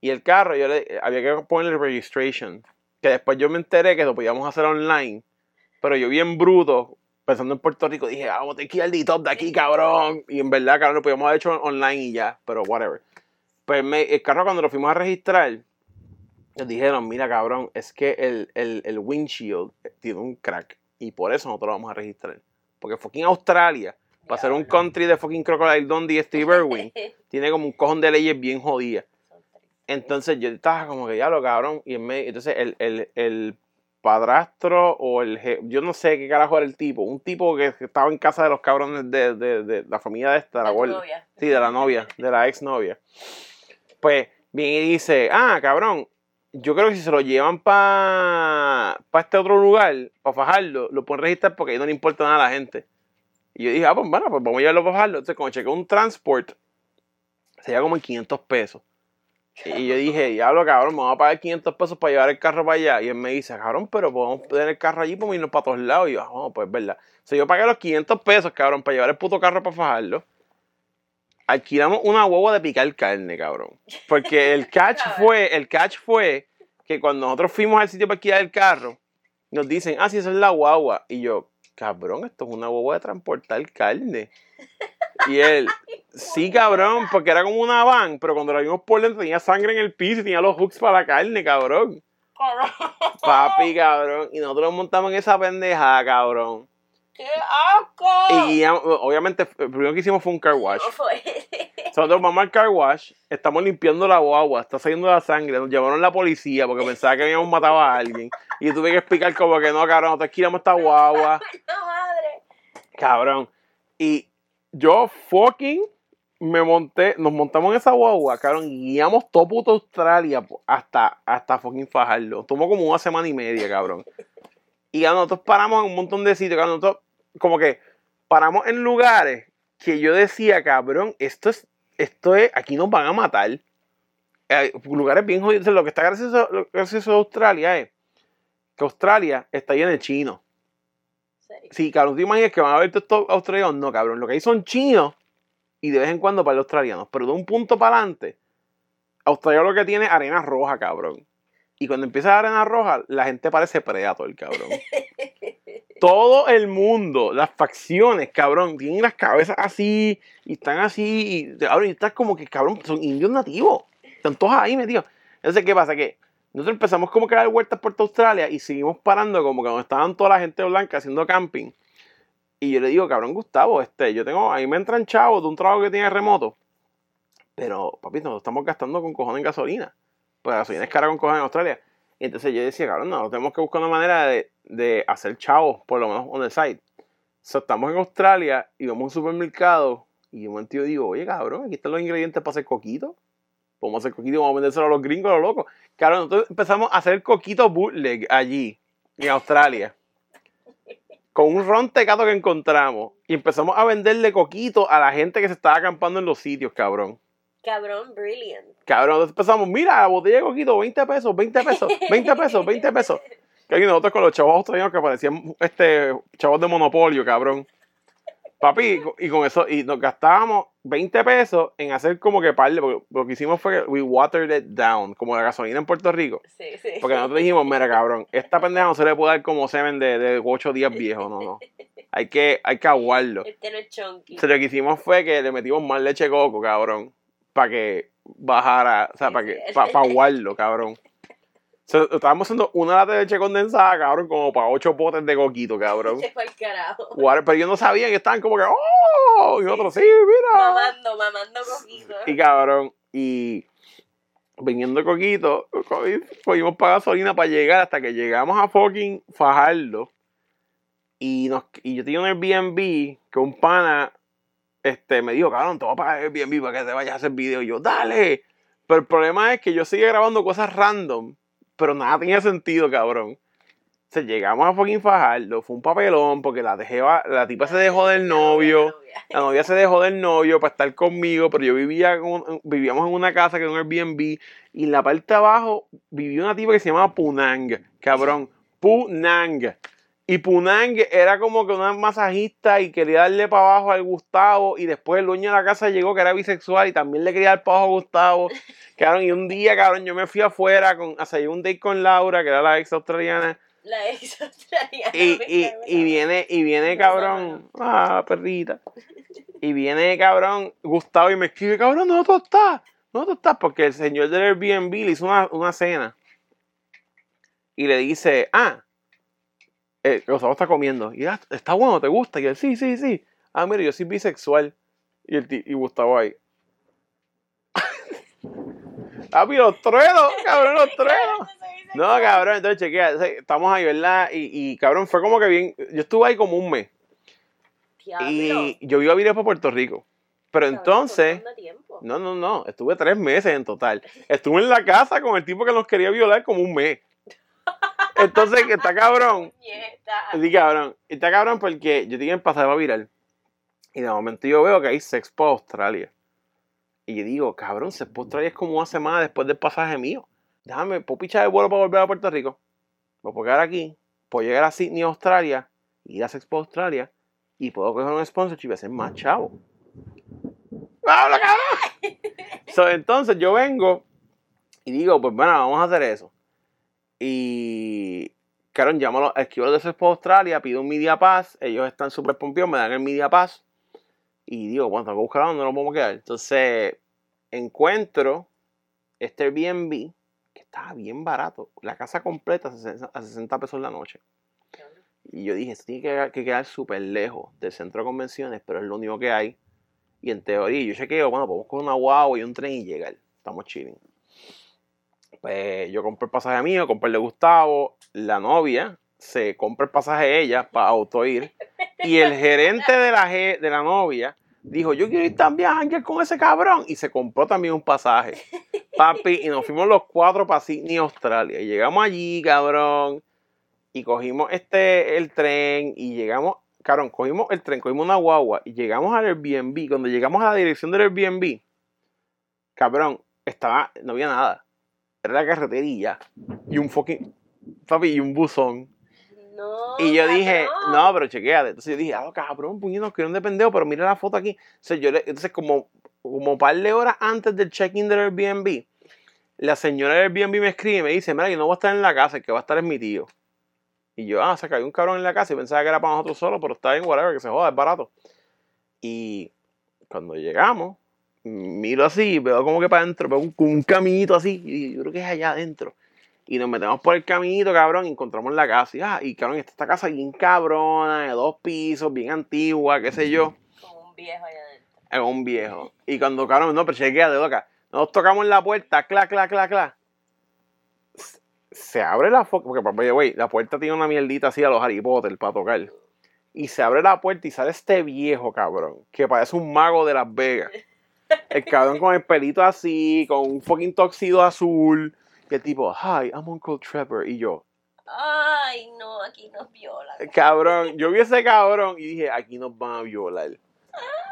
Y el carro, yo le, había que ponerle registration. Que después yo me enteré que lo podíamos hacer online. Pero yo bien bruto, pensando en Puerto Rico, dije, ah, tener que al D-Top de aquí, cabrón. Y en verdad, cabrón, lo podíamos haber hecho online y ya, pero whatever. Pues me- el carro cuando lo fuimos a registrar, nos dijeron, mira, cabrón, es que el, el, el windshield tiene un crack. Y por eso nosotros lo vamos a registrar. Porque fucking Australia, para ser un country de fucking Crocodile Dundee y Steve Irwin, tiene como un cojón de leyes bien jodidas. Entonces yo estaba como que ya lo cabrón. Y en medio- entonces el, el, el padrastro o el yo no sé qué carajo era el tipo. Un tipo que estaba en casa de los cabrones de, de, de la familia de esta, de la abuela. novia. Sí, de la novia, de la ex novia. Pues viene y dice, ah, cabrón, yo creo que si se lo llevan para pa este otro lugar, para fajarlo, lo pueden registrar porque ahí no le importa nada a la gente. Y yo dije, ah, pues bueno, pues vamos a llevarlo para fajarlo. Entonces, como chequé un transport, sería como en 500 pesos. Y yo dije, diablo, cabrón, me vamos a pagar 500 pesos para llevar el carro para allá. Y él me dice, cabrón, pero podemos tener el carro allí para irnos para todos lados. Y yo, oh, pues es verdad. O sea, yo pagué los 500 pesos, cabrón, para llevar el puto carro para fajarlo. Alquilamos una guagua de picar carne, cabrón. Porque el catch fue, el catch fue que cuando nosotros fuimos al sitio para alquilar el carro, nos dicen, ah, sí, esa es la guagua. Y yo, cabrón, esto es una guagua de transportar carne. Y él, sí, cabrón, porque era como una van, pero cuando la vimos por dentro tenía sangre en el piso y tenía los hooks para la carne, cabrón. Papi, cabrón. Y nosotros nos montamos en esa pendejada, cabrón. ¡Qué asco! Y obviamente, el primero que hicimos fue un car wash. No. Nosotros vamos al car wash, estamos limpiando la guagua, está saliendo la sangre, nos llamaron la policía porque pensaba que habíamos matado a alguien. Y tuve que explicar como que no, cabrón, nosotros alquilamos esta guagua. ¡La madre! Cabrón. Y Yo fucking me monté, nos montamos en esa guagua, cabrón, guiamos todo puto Australia hasta, hasta fucking Fajardo. Tomó como una semana y media, cabrón. Y ya nosotros paramos en un montón de sitios, cabrón, nosotros como que paramos en lugares que yo decía, cabrón, esto es, esto es, aquí nos van a matar. Eh, lugares bien jodidos. Lo que está gracioso, lo gracioso de Australia es que Australia está lleno de chinos. Sí, cabrón, ¿te imaginas que van a ver todos estos australianos? No, cabrón, lo que hay son chinos y de vez en cuando para los australianos. Pero de un punto para adelante, Australia lo que tiene es arena roja, cabrón. Y cuando empieza la arena roja, la gente parece Predator, cabrón. Todo el mundo, las facciones, cabrón, tienen las cabezas así y están así. Y, cabrón, y estás como que, cabrón, son indios nativos. Están todos ahí metidos. Entonces, ¿qué pasa? Que nosotros empezamos como que a dar vueltas por Australia y seguimos parando como que donde estaban toda la gente blanca haciendo camping. Y yo le digo, cabrón, Gustavo, este, yo tengo, ahí me entran chavos de un trabajo que tiene remoto. Pero, papi, nos estamos gastando con cojones en gasolina. Pues la gasolina es cara con cojones en Australia. Y entonces yo decía, cabrón, no, tenemos que buscar una manera de, de hacer chavos, por lo menos on the side. So, estamos en Australia y vamos un supermercado. Y un yo digo, oye, cabrón, aquí están los ingredientes para hacer coquito. Podemos hacer coquito y vamos a vendérselo a los gringos, a los locos. Cabrón, nosotros empezamos a hacer coquito bootleg allí, en Australia. Con un ron tecato que encontramos. Y empezamos a venderle coquito a la gente que se estaba acampando en los sitios, cabrón. Cabrón, brilliant. Cabrón, entonces empezamos, mira, la botella de coquito, 20 pesos, 20 pesos, 20 pesos, 20 pesos. Que nosotros con los chavos australianos que parecían este, chavos de monopolio, cabrón. Papi, y con eso, y nos gastábamos 20 pesos en hacer como que par porque lo que hicimos fue que we watered it down, como la gasolina en Puerto Rico. Sí, sí. Porque nosotros dijimos, mira, cabrón, esta pendeja no se le puede dar como semen de, de 8 días viejo, no, no. Hay que, hay que aguarlo. Este no es chunky. So, lo que hicimos fue que le metimos más leche de coco, cabrón, para que bajara, o sea, para que, para aguarlo, cabrón. Estábamos haciendo una lata de leche condensada, cabrón, como para ocho potes de coquito, cabrón. Se fue al carajo. Pero yo no sabía que estaban como que, ¡oh! Y nosotros, sí, mira. Mamando, mamando coquito. Y cabrón, y viniendo coquito, co- cogimos para gasolina para llegar hasta que llegamos a fucking Fajardo. Y, nos, y yo tenía un Airbnb que un pana este, me dijo, cabrón, te voy a pagar el Airbnb para que te vayas a hacer video. Y yo, dale. Pero el problema es que yo seguía grabando cosas random, pero nada tenía sentido, cabrón. O sea, llegamos a fucking Fajardo, fue un papelón porque la, dejé, la tipa se dejó del novio. La novia se dejó del novio para estar conmigo, pero yo vivía vivíamos en una casa que era un Airbnb y en la parte de abajo vivía una tipa que se llamaba Punang, cabrón, Punang. Y Punang era como que una masajista y quería darle para abajo al Gustavo y después el dueño de la casa llegó que era bisexual y también le quería dar para abajo a Gustavo. Cabrón, y un día, cabrón, yo me fui afuera con, a hacer un date con Laura, que era la ex australiana. La ex australiana. Y, y, y viene, y viene cabrón, ah, perrita. Y viene cabrón Gustavo y me escribe, cabrón, ¿dónde tú estás? ¿Dónde tú estás? Porque el señor del Airbnb le hizo una, una cena. Y le dice, ah, eh, Gustavo está comiendo. Y ah, está bueno, ¿te gusta? Y él, sí, sí, sí. Ah, mira, yo soy bisexual. Y, el, y Gustavo ahí. ah, pero los truenos, cabrón, los truenos. No, cabrón, entonces chequea, estamos ahí, ¿verdad? Y, y, cabrón, fue como que bien, yo estuve ahí como un mes Diablo. y yo iba a vivir para Puerto Rico. Pero Cabrón, entonces, no, no, no, estuve tres meses en total. Estuve en la casa con el tipo que nos quería violar como un mes. Entonces, está cabrón. Sí, cabrón. Y está cabrón porque yo tenía el pasaje para viral. Y de momento yo veo que hay Sexpo Australia. Y yo digo, cabrón, Sexpo Australia es como una semana después del pasaje mío. Déjame, puedo pichar el vuelo para volver a Puerto Rico. Me puedo quedar aquí. Puedo llegar a Sydney, Australia. Ir a Sexpo Australia. Y puedo coger un sponsorship y hacer más chavo. ¡Habla, cabrón! So, entonces yo vengo y digo, pues bueno, vamos a hacer eso. Y Cabrón, llámalo, escribo de Expo Australia, pido un Media Pass, ellos están súper pompeados, me dan el Media Pass. Y digo, bueno, tengo que buscar a dónde nos vamos a quedar. Entonces, encuentro este Airbnb, que estaba bien barato. La casa completa a 60 a 60 pesos la noche. Y yo dije, esto tiene que, que quedar súper lejos del centro de convenciones, pero es lo único que hay. Y en teoría, yo chequeo, bueno, podemos con una guagua y un tren y llegar. Estamos chilling. Pues yo compré el pasaje mío, compré el de Gustavo, la novia se compra el pasaje de ella para autoir. Y el gerente de la, de la novia dijo, yo quiero ir también a janguear con ese cabrón. Y se compró también un pasaje. Papi, y nos fuimos los cuatro para Sydney, Australia. Y llegamos allí, cabrón. Y cogimos este, el tren. Y llegamos, cabrón, cogimos el tren, cogimos una guagua. Y llegamos al Airbnb. Cuando llegamos a la dirección del Airbnb, cabrón, estaba, no había nada. Era la carreterilla. Y un fucking, papi, y un buzón. No. Y yo dije, no, pero chequéate. Entonces yo dije, ah, cabrón, puñito, que de pendejo, pero mira la foto aquí. Entonces, yo le- entonces como, como un par de horas antes del check-in del Airbnb, la señora del Airbnb me escribe y me dice, mira, yo no voy a estar en la casa, el que va a estar es mi tío. Y yo, ah, o sea, que un cabrón en la casa y pensaba que era para nosotros solos, pero está bien, whatever, que se joda, es barato. Y cuando llegamos, miro así, veo como que para adentro, veo un, un caminito así, y yo creo que es allá adentro. Y nos metemos por el caminito, cabrón, y encontramos la casa. Y, ah, y cabrón, esta, esta casa bien cabrona, de dos pisos, bien antigua, qué sé yo. Como un viejo allá adentro. Es un viejo. Y cuando, cabrón, no, pero chequea de loca. Nosotros tocamos la puerta, clac, clac, clac, clac. Se- abre la foca, porque, oye, güey, la puerta tiene una mierdita así a los Harry Potter para tocar. Y se abre la puerta y sale este viejo, cabrón, que parece un mago de Las Vegas. El cabrón con el pelito así, con un fucking toxido azul. Y el tipo, hi, I'm Uncle Trevor. Y yo, Ay, no, aquí nos violan. Cabrón, yo vi ese cabrón y dije, aquí nos van a violar.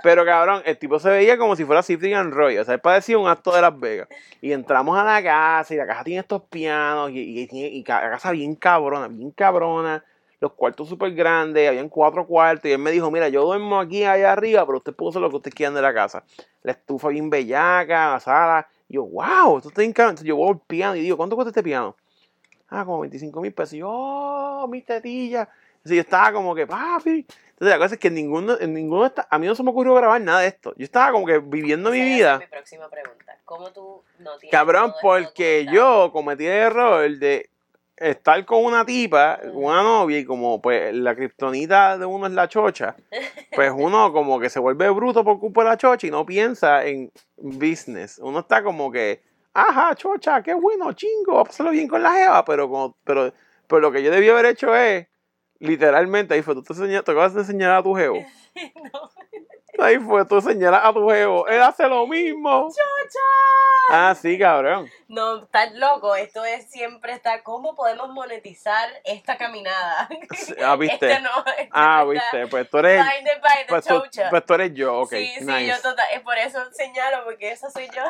Pero cabrón, el tipo se veía como si fuera Cyprian Roy, o sea, él parecía un acto de Las Vegas. Y entramos a la casa y la casa tiene estos pianos y, y, y ca- la casa bien cabrona, bien cabrona. Los cuartos súper grandes, habían cuatro cuartos y él me dijo, mira, yo duermo aquí allá arriba, pero usted puede hacer lo que usted quiera de la casa. La estufa bien bellaca, la sala. Y yo, wow, esto está. Entonces yo voy al piano y digo, ¿cuánto cuesta este piano? Ah, como 25 mil pesos. Y yo, oh, mis tetillas. Entonces yo estaba como que, papi. Entonces la cosa es que en ninguno, en ninguno está, a mí no se me ocurrió grabar nada de esto. Yo estaba como que viviendo mi vida. mi próxima pregunta. ¿Cómo tú no tienes Cabrón, porque yo cometí el error de estar con una tipa, una novia, y como pues la kriptonita de uno es la chocha, pues uno como que se vuelve bruto por culpa de la chocha y no piensa en business. Uno está como que, ajá, chocha, qué bueno, chingo, va a pasarlo bien con la jeva, pero como, pero, pero lo que yo debí haber hecho es, literalmente, ahí fue, tú te, enseñas, te acabas de enseñar a tu jevo. No. Ahí fue, tú señalas a tu jevo, él hace lo mismo. ¡Chocha! Ah, sí, cabrón. No, estás loco. Esto es siempre estar. ¿Cómo podemos monetizar esta caminada? Ah, ¿viste? Este no, este Ah, no está viste, pues tú eres, by the pues tú, pues tú eres yo, ok, sí, sí, nice. yo total. Es por eso señalo, porque esa soy yo.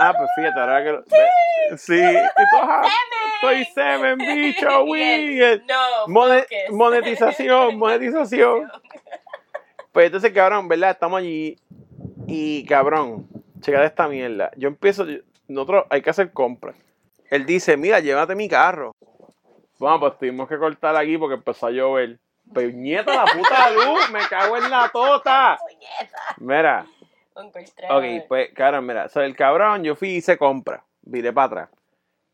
Ah, pues fíjate, ahora que lo- ve- Sí, y tú, ajá, estoy semen, bicho, él, No, monetización, monetización. Pues entonces, cabrón, ¿verdad? Estamos allí y, cabrón, checa esta mierda. Yo empiezo, nosotros hay que hacer compras. Él dice, mira, llévate mi carro. Vamos, pues tuvimos que cortar aquí porque empezó a llover. Peñeta, la puta luz, me cago en la tota. Mira. Ok, pues, cabrón, mira, o sea, el cabrón, yo fui y hice compra, viré para atrás.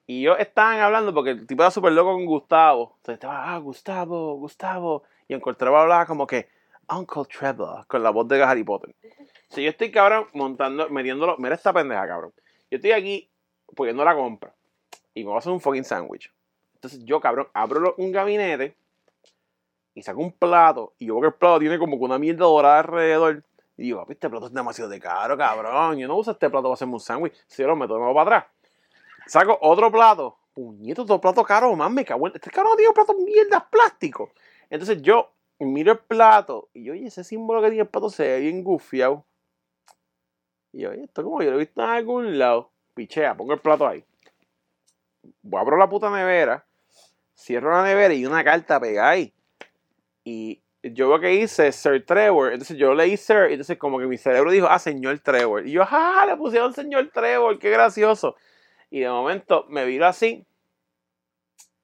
Y yo estaban hablando porque el tipo era súper loco con Gustavo. Entonces estaba, ah, Gustavo, Gustavo. Y Trevor hablaba como que, Uncle Trevor, con la voz de Harry Potter. Si yo estoy, cabrón, montando, metiéndolo, mira esta pendeja, cabrón. Yo estoy aquí poniendo la compra. Y me voy a hacer un fucking sándwich. Entonces yo, cabrón, abro un gabinete y saco un plato. Y yo veo que el plato tiene como que una mierda dorada alrededor. Y digo, papi, este plato es demasiado de caro, cabrón. Yo no uso este plato para hacerme un sándwich. Si yo lo meto nuevo para atrás. Saco otro plato. Puñeto, otro plato caro, más me cago en... Este cabrón tiene un plato de mierdas plástico. Entonces yo miro el plato y yo, oye, ese símbolo que tiene el plato se ve bien gufiado. Y yo, oye, esto como yo lo he visto en algún lado. Pichea, pongo el plato ahí. Voy a abrir la puta nevera. Cierro la nevera y una carta pegada ahí. Y yo veo que dice Sir Trevor. Entonces yo leí Sir. Y entonces como que mi cerebro dijo, ah, señor Trevor. Y yo, ah, le pusieron señor Trevor. Qué gracioso. Y de momento me viro así.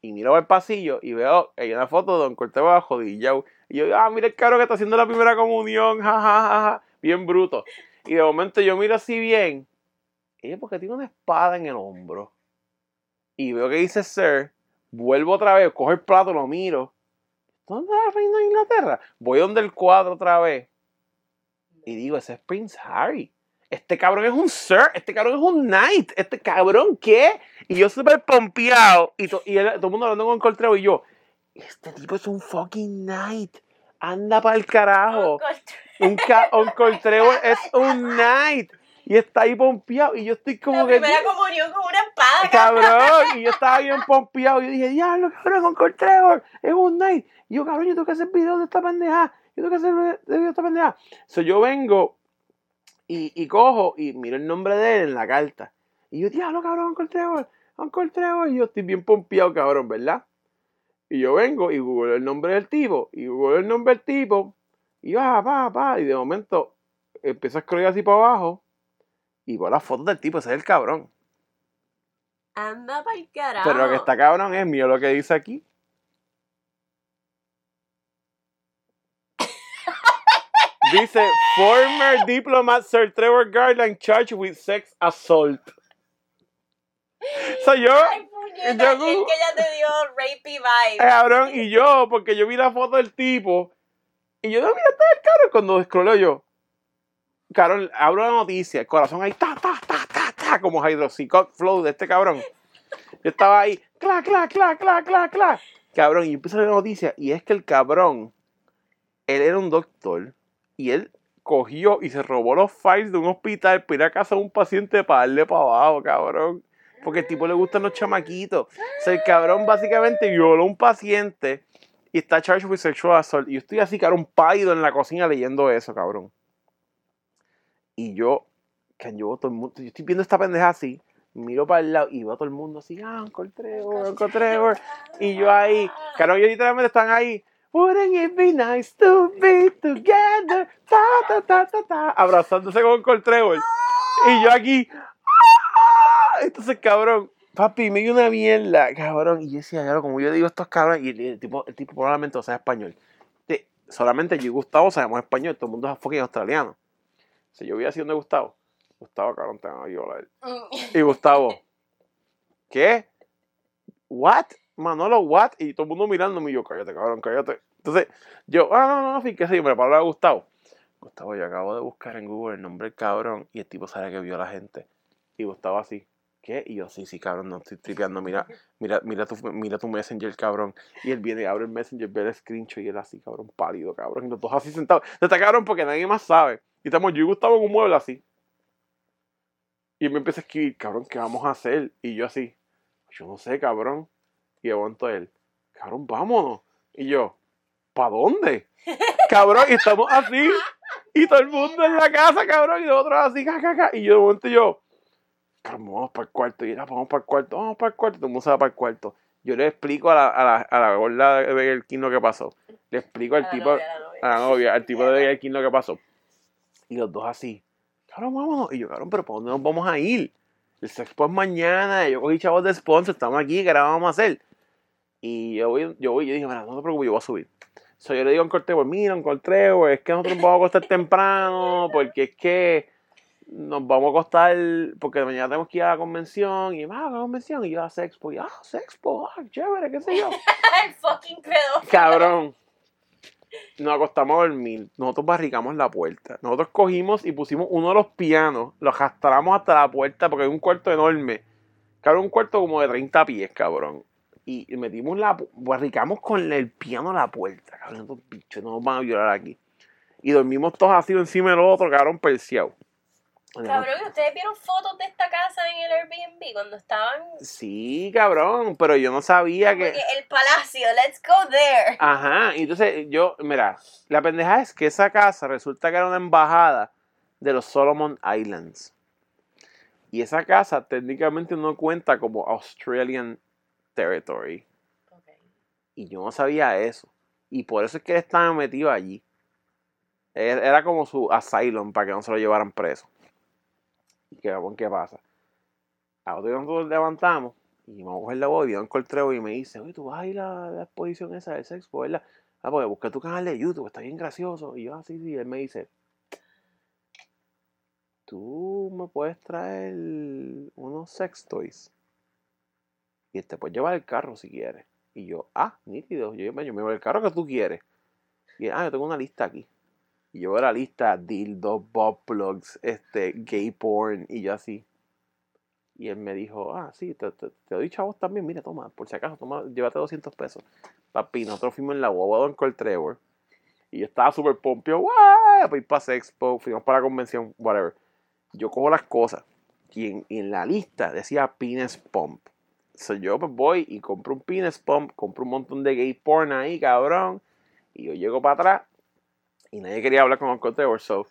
Y miro al pasillo y veo hay una foto de Don Cortés bajo jodillao. Y yo, ah, mira el caro que está haciendo la primera comunión. Ja, ja, ja. Bien bruto. Y de momento yo miro así bien. Y es porque tiene una espada en el hombro. Y veo que dice Sir. Vuelvo otra vez, cojo el plato, lo miro. ¿Dónde está el reino de Inglaterra? Voy donde el cuadro otra vez. Y digo, ese es Prince Harry. Este cabrón es un Sir. Este cabrón es un Knight. Este cabrón, ¿qué? Y yo súper pompeado. Y, to- y todo el mundo hablando con Coltreo y yo. Este tipo es un fucking Knight. anda para el carajo. Un Uncle Trevor es un knight. Y está ahí pompeado. Y yo estoy como La que. primera comunión con una espada. cabrón. Y yo estaba bien pompeado. Y yo dije, diablo, cabrón, Uncle Trevor es un night. Y yo, cabrón, yo tengo que hacer video de esta pendeja. Yo tengo que hacer video de esta pendeja. So yo vengo y, y cojo y miro el nombre de él en la carta. Y yo, diablo, cabrón, Uncle Trevor, Uncle Trevor. Y yo estoy bien pompeado, cabrón, ¿verdad? Y yo vengo y googleo el nombre del tipo. Y googleo el nombre del tipo. Y va, va, va. Y de momento empiezo a scrollar así para abajo. Y veo las fotos del tipo, ese es el cabrón. Anda para el carajo. Pero lo que está cabrón es mío lo que dice aquí. Dice, former diplomat Sir Trevor Garland charged with sex assault. Soy yo, Ay, puñeta, Yo es que ella te dio rapey vibe. cabrón, y yo, porque yo vi la foto del tipo, y yo, no, mira, está el cabrón, cuando scrolleo yo. Cabrón, abro la noticia, el corazón ahí, ta, ta, ta, ta, ta, como hydroxycut flow de este cabrón. Yo estaba ahí, cla, cla, cla, cla, cla, cla. Cabrón, y empiezo a leer la noticia, y es que el cabrón, él era un doctor, y él cogió y se robó los files de un hospital para ir a casa de un paciente para darle para abajo, cabrón. Porque el tipo le gustan los chamaquitos. O sea, el cabrón básicamente violó a un paciente y está charged with sexual assault. Y yo estoy así, cabrón, pálido en la cocina leyendo eso, cabrón. Y yo, que yo, todo el mundo, yo estoy viendo esta pendeja así, miro para el lado y veo a todo el mundo así, ah, Uncle Trevor, Uncle Trevor. Y yo ahí, cabrón, ellos literalmente están ahí. Wouldn't it be nice to be together? Ta, ta, ta, ta, ta, abrazándose con Uncle Trevor. Y yo aquí. entonces, cabrón, papi, me dio una mierda, cabrón. Y yo decía, claro, como yo digo estos cabrones, y el, tipo, el tipo probablemente no sea español. Solamente yo y Gustavo sabemos español, todo el mundo es fucking australiano. Si yo hubiera sido de Gustavo, Gustavo, cabrón, te van a violar. Y Gustavo, ¿qué? ¿What? Manolo, ¿what? Y todo el mundo mirándome y yo, cállate, cabrón, cállate. Entonces, yo, ah, no, no, no, fíjate, yo me paro a Gustavo. Gustavo, yo acabo de buscar en Google el nombre del cabrón y el tipo sabe que vio a la gente. Y Gustavo así, ¿qué? Y yo, sí, sí, cabrón, no estoy tripeando, mira, mira, mira tu, mira tu messenger, cabrón. Y él viene, abre el messenger, ve el screenshot y él así, cabrón, pálido, cabrón. Y los dos así sentados. Se está cabrón porque nadie más sabe. Y estamos yo y Gustavo en un mueble así. Y me empieza a escribir, cabrón, ¿qué vamos a hacer? Y yo así, yo no sé, cabrón. Y aguanto él, cabrón, vámonos. Y yo, ¿para dónde? Cabrón, y estamos así. Y todo el mundo en la casa, cabrón. Y nosotros así, ja, ja. Y yo de momento yo, vamos para el cuarto. Y era, vamos para el cuarto, vamos para el cuarto. Todo el mundo se va para el cuarto. Yo le explico a la, a la, a la gorda de Burger King lo que pasó. Le explico al A tipo, novia, a la novia. al tipo de Burger King lo que pasó. Y los dos así, cabrón, vámonos. Y yo, cabrón, pero ¿para dónde nos vamos a ir? El sexpo es mañana. Yo cogí chavos de sponsor, estamos aquí, ¿qué vamos a hacer? Y yo voy, yo voy, yo dije, mira, no te preocupes, yo voy a subir. So, yo le digo a Uncle Trevor, mira, Uncle Trevor, es que nosotros nos vamos a acostar temprano, porque es que nos vamos a acostar, porque mañana tenemos que ir a la convención, y va a la convención, y yo a Sexpo, y ah, Sexpo, ah, chévere, qué sé yo. El fucking pedo. Cabrón. Nos acostamos a dormir. Nosotros barricamos la puerta. Nosotros cogimos y pusimos uno de los pianos. Lo arrastramos hasta la puerta porque hay un cuarto enorme. Cabrón, un cuarto como de 30 pies, cabrón. Y metimos la. Barricamos con el piano la puerta. Cabrón, estos bichos no nos van a violar aquí. Y dormimos todos así uno encima del otro, cabrón, perseado. Cabrón, ¿y ¿ustedes vieron fotos de esta casa en el Airbnb cuando estaban? Sí, cabrón, pero yo no sabía que. El palacio, let's go there. Ajá, y entonces yo, mira, la pendeja es que esa casa resulta que era una embajada de los Solomon Islands. Y esa casa técnicamente no cuenta como Australian Territory. Y yo no sabía eso. Y por eso es que él estaba metido allí. Era era como su asylum para que no se lo llevaran preso. Y que vamos, ¿qué pasa? A otro día nosotros levantamos y vamos a coger la voz y un coltreo y me dice, oye, tú vas a ir a la exposición esa del sexo, ¿verdad? Ah, porque busqué tu canal de YouTube, está bien gracioso. Y yo, así, sí, él me dice, tú me puedes traer unos sex toys. Y te puedes llevar el carro si quieres. Y yo, ah, nítido, yo, yo me llevo el carro que tú quieres. Y ah, yo tengo una lista aquí. Y yo veo la lista, dildo, bob plugs, este, gay porn, y yo así. Y él me dijo, ah, sí, te, te, te doy chavos también, mira, toma, por si acaso, toma, llévate 200 pesos. Papi, nosotros fuimos en la guagua de Uncle Trevor. Y yo estaba súper pompio, ¡guau! Ir para Sexpo, fuimos para la convención, whatever. Yo cojo las cosas y en, la lista decía Pines Pump. So yo voy y compro un Pines Pump, compro un montón de gay porn ahí, cabrón. Y yo llego para atrás y nadie quería hablar con Uncle Trevor, so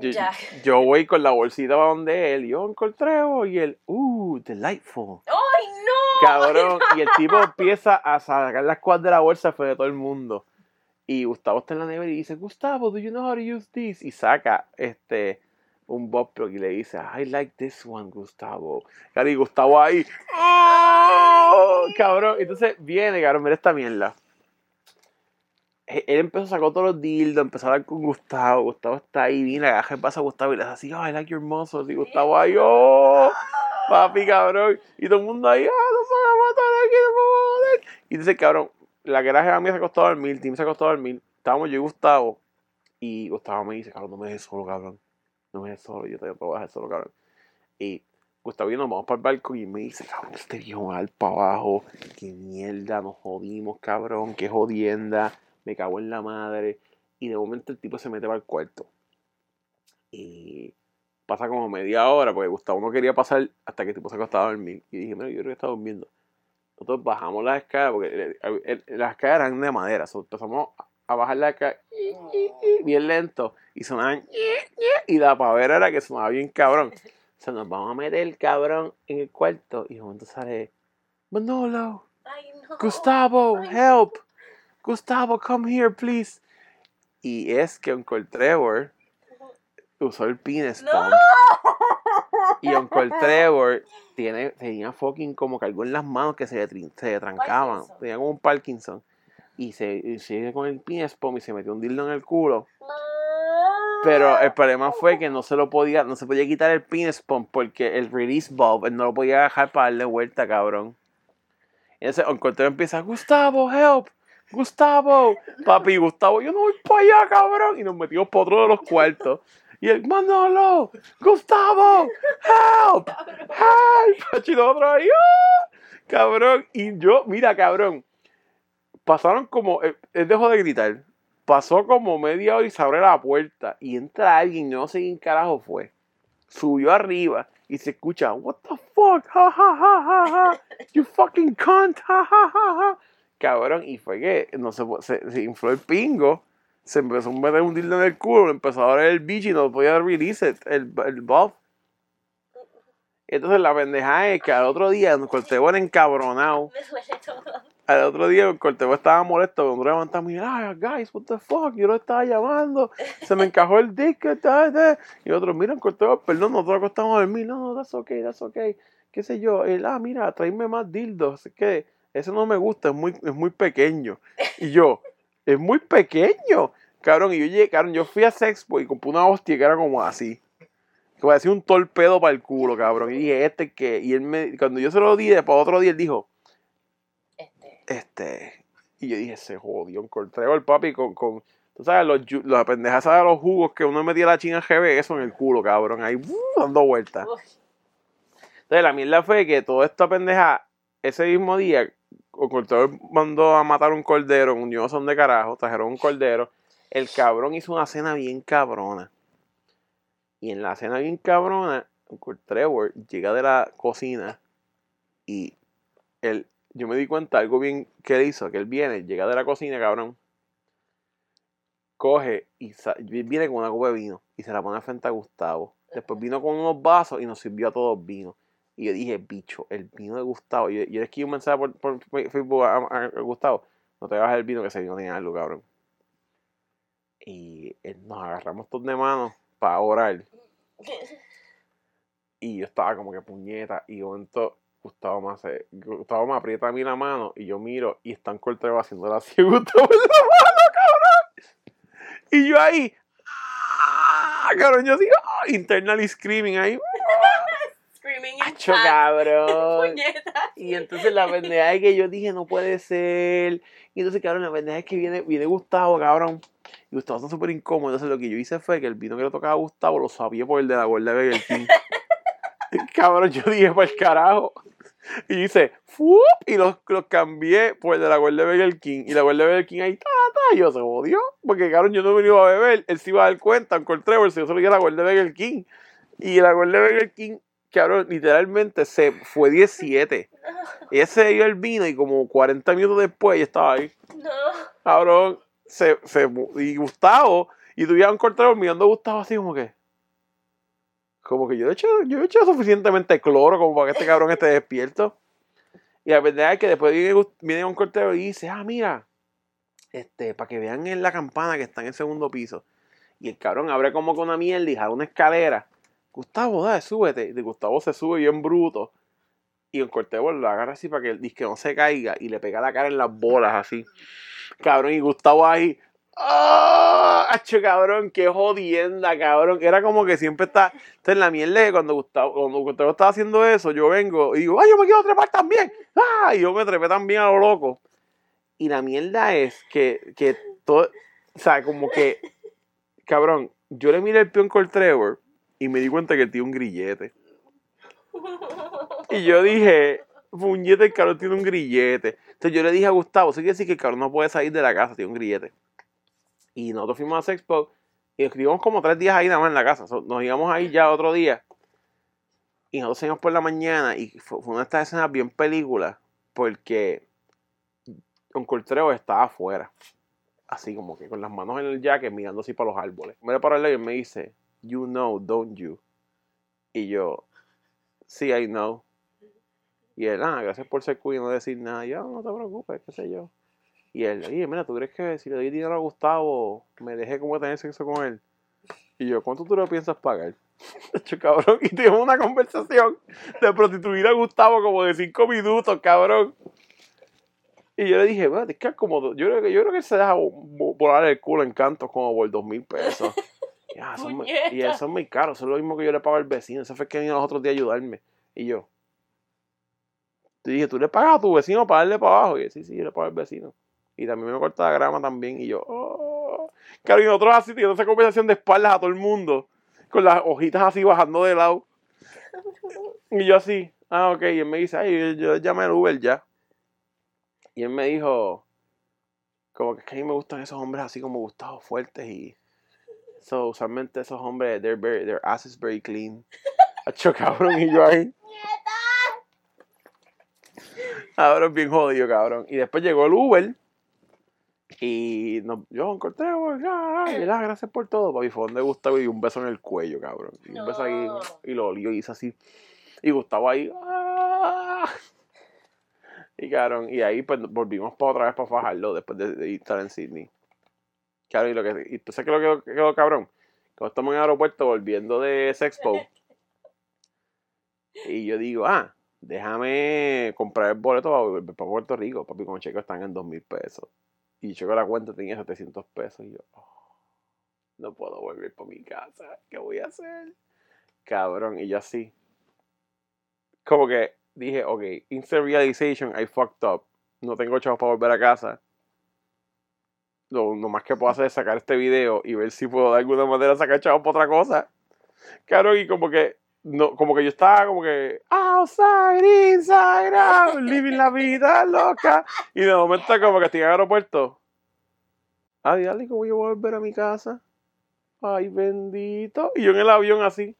yo, Ya. yo voy con la bolsita donde él, y yo Uncle Trevor, y él, uh, delightful. ¡Ay, no! Cabrón, y el tipo empieza a sacar las cosas de la bolsa fue de todo el mundo. Y Gustavo está en la nevera y dice, Gustavo, do you know how to use this? Y saca este un Bob y le dice, I like this one, Gustavo. Y Gustavo ahí, ¡oh! cabrón. Entonces viene, cabrón, mira esta mierda. E- Él empezó a sacar todos los dildos, empezó a hablar con Gustavo. Gustavo está ahí, viene, agaja el paso a Gustavo y le hace así, oh, I like your muscles. Y Gustavo ahí, oh, papi, cabrón. Y todo el mundo ahí, ah, no van a matar aquí, no van a joder. Y dice, cabrón, la garaje a mí se acostó a dormir, Tim se acostó a dormir. Estábamos yo y Gustavo. Y Gustavo me dice, cabrón, no me dejes solo, cabrón. No me dejes solo, yo te, voy a dejar solo, cabrón. Y Gustavo y nos vamos para el barco y me dice, cabrón, este viejo mal para abajo. Qué mierda, nos jodimos, cabrón, qué jodienda. Me cago en la madre. Y de momento el tipo se mete para el cuarto. Y pasa como media hora, porque Gustavo no quería pasar hasta que el tipo se acostaba a dormir. Y dije, mira, yo creo que está durmiendo. Nosotros bajamos las escaleras, porque las escaleras eran de madera. so, empezamos a bajar la escalera bien lento. Y sonaban y la pavera era que sonaba bien cabrón. O sea, nos vamos a meter cabrón en el cuarto. Y de momento sale Manolo. Gustavo, help. Gustavo, come here, please. Y es que Uncle Trevor usó el penis ¡No! pump. Y Uncle Trevor tiene, tenía fucking como que algo en las manos que se, le se le trancaban. Parkinson. Tenía como un Parkinson. Y se, y se con el penis pump y se metió un dildo en el culo. Pero el problema fue que no se lo podía, no se podía quitar el penis pump porque el release valve él no lo podía dejar para darle vuelta, cabrón. Entonces Uncle Trevor empieza, Gustavo, help, Gustavo, papi, Gustavo, yo no voy para allá, cabrón. Y nos metimos por otro de los cuartos. Y el Manolo, Gustavo, help, help. Pachi, nosotros ahí, ¡ah! cabrón. Y yo, mira, cabrón, pasaron como, él, él dejó de gritar. Pasó como media hora y se abre la puerta. Y entra alguien, no sé quién carajo fue. Subió arriba y se escucha, What the fuck? Ja, ja, ja, ja, ja. You fucking cunt. Ja, ja, ja, ja. Cabrón, y fue que no se, se, se infló el pingo. Se empezó a meter un dildo en el culo. Empezó a ver el bicho y no podía release it, el, el buff. Entonces la pendejada es que al otro día nos cortemos encabronado. Me duele todo. Al otro día el corteo estaba molesto, cuando levantamos y ah, guys, what the fuck, yo lo estaba llamando, se me encajó el tal". y otros, mira, el corteo, perdón, nosotros acostamos a dormir, no, no, that's okay, that's okay, qué sé yo, él, ah, mira, tráeme más dildos, que ese no me gusta, es muy, es muy pequeño, y yo, es muy pequeño, cabrón, y yo llegué, cabrón, yo fui a Sexpo y compré una hostia que era como así, que parecía un torpedo para el culo, cabrón, y dije, este que, y él me, cuando yo se lo di, después otro día él dijo, Este. este, y yo dije, se jodió, encontré el papi con, con, tú sabes, los, la pendejaza de los jugos que uno metía la china GB, eso en el culo, cabrón, ahí, ¡uh! dando vueltas. Entonces, la mierda fue que toda esta pendeja, ese mismo día, el cortador mandó a matar un cordero, un yo no sé dónde carajo, trajeron un cordero, el cabrón hizo una cena bien cabrona. Y en la cena bien cabrona, Uncle Trevor llega de la cocina y él, yo me di cuenta algo bien que él hizo, que él viene, llega de la cocina, cabrón, coge y viene con una copa de vino y se la pone frente a Gustavo. Después vino con unos vasos y nos sirvió a todos vino. Y yo dije, bicho, el vino de Gustavo. Yo, yo le escribí un mensaje por, por Facebook a, Gustavo. No te bajes el vino que ese vino tenía algo, cabrón. Y nos agarramos todos de manos para orar. Y yo estaba como que puñeta. Y momento Gustavo me hace, Gustavo me aprieta a mí la mano. Y yo miro y están cortando haciendo así a Gustavo en la mano, cabrón. Y yo ahí, ¡ah! cabrón, yo así, ¡ah! internally screaming ahí, Screaming in ¡Acho, chat. cabrón! Y entonces la pendeja es que yo dije, no puede ser. Y entonces, cabrón, la pendeja es que viene, viene Gustavo, cabrón. Y Gustavo está súper incómodo. Entonces lo que yo hice fue que el vino que le tocaba a Gustavo lo sabía por el de la gorda de Burger King. cabrón, yo dije, por el carajo. Y dice, ¡fup! Y los, los cambié por el de la World de Burger King. Y la World de Burger King ahí, ta, ta. Y yo se jodió. Porque, cabrón, yo no me iba a beber. Él se iba a dar cuenta, Uncle Trevor, si yo solo iba a la World de Burger King. Y la World de Burger King, cabrón, literalmente se fue 17. Y ese se dio el vino y como 40 minutos después ya estaba ahí. No. Cabrón, se, se, y Gustavo, y un Trevor mirando a Gustavo así como que. Como que yo he hecho, yo he hecho suficientemente cloro como para que este cabrón esté despierto. Y la verdad es que después viene, viene un corteo y dice, ah, mira, este, para que vean en la campana que está en el segundo piso. Y el cabrón abre como con una mierda y jala una escalera. Gustavo, dale, súbete. Y Gustavo se sube bien bruto. Y el corteo lo agarra así para que el disque no se caiga y le pega la cara en las bolas así. Cabrón, y Gustavo ahí. ¡Ah! ¡Acho, cabrón! ¡Qué jodienda, cabrón! Era como que siempre está. Entonces, la mierda que cuando Gustavo, cuando Gustavo estaba haciendo eso, yo vengo y digo, ¡ay, yo me quiero trepar también! ¡Ah! Y yo me trepé también a lo loco. Y la mierda es que, que todo. O sea, como que. Cabrón, yo le miré el peón con Trevor y me di cuenta que tiene un grillete. Y yo dije, puñete, el cabrón tiene un grillete. Entonces yo le dije a Gustavo, eso quiere decir que el cabrón no puede salir de la casa, tiene un grillete. Y nosotros fuimos a Sexpo y escribimos como tres días ahí nada más en la casa. Nos íbamos ahí ya otro día. Y nosotros salimos por la mañana y fue, una de estas escenas bien películas porque un Trevor estaba afuera. Así como que con las manos en el jacket mirando así para los árboles. Me le paro y él me dice, you know, don't you? Y yo, sí, I know. Y él, ah, gracias por ser cool y no decir nada. Yo, no te preocupes, qué sé yo. Y él, oye, mira, ¿tú crees que si le doy dinero a Gustavo, me deje como tener sexo con él? Y yo, ¿cuánto tú le piensas pagar? Hecho, cabrón, y tuvimos una conversación de prostituir a Gustavo como de cinco minutos, cabrón. Y yo le dije, es que como, yo creo que, yo creo que se deja vo- volar el culo en cantos como por dos mil pesos. Y, ah, son muy- y eso es muy caro, eso es lo mismo que yo le pago al vecino. Ese fue que vino los otros días a ayudarme. Y yo, te dije, ¿tú le pagas a tu vecino para darle para abajo? Y yo, sí, sí, yo le pago al vecino. Y también me corta la grama también. Y yo, oh. Claro, y nosotros así teniendo esa conversación de espaldas a todo el mundo, con las hojitas así bajando de lado. Y yo así, ah, ok. Y él me dice, ay, yo, yo llamé al Uber ya. Y él me dijo, como que es que a mí me gustan esos hombres así como Gustavo fuertes y so, usualmente esos hombres, they're very, their ass is very clean. Hacho cabrón, y yo ahí. Cabrón, bien jodido, cabrón. Y después llegó el Uber. Y nos, yo encontré, y él, ah, gracias por todo, papi. Fue donde Gustavo y un beso en el cuello, cabrón. Y un beso ahí, y lo olió y hizo así. Y Gustavo ahí, ah. Y cabrón, y ahí pues volvimos para otra vez para fajarlo después de, de estar en Sydney. Y lo que, y tú sabes que lo que quedó, que quedó cabrón. Cuando estamos en el aeropuerto volviendo de Sexpo. y yo digo, ah, déjame comprar el boleto para volver para Puerto Rico. Papi, con checo están en dos mil pesos. Y checo la cuenta tenía 700 pesos. Y yo, oh, no puedo volver para mi casa. ¿Qué voy a hacer? Cabrón, y yo así. Como que dije, ok, instant realization, I fucked up. No tengo chavos para volver a casa. Lo, lo más que puedo hacer es sacar este video y ver si puedo de alguna manera sacar chavos para otra cosa. Claro, y como que, no, como que yo estaba como que outside, inside out, living la vida loca. Y de momento como que estoy en el aeropuerto. Ay, dale, ¿cómo yo voy a volver a mi casa? Ay, bendito. Y yo en el avión así.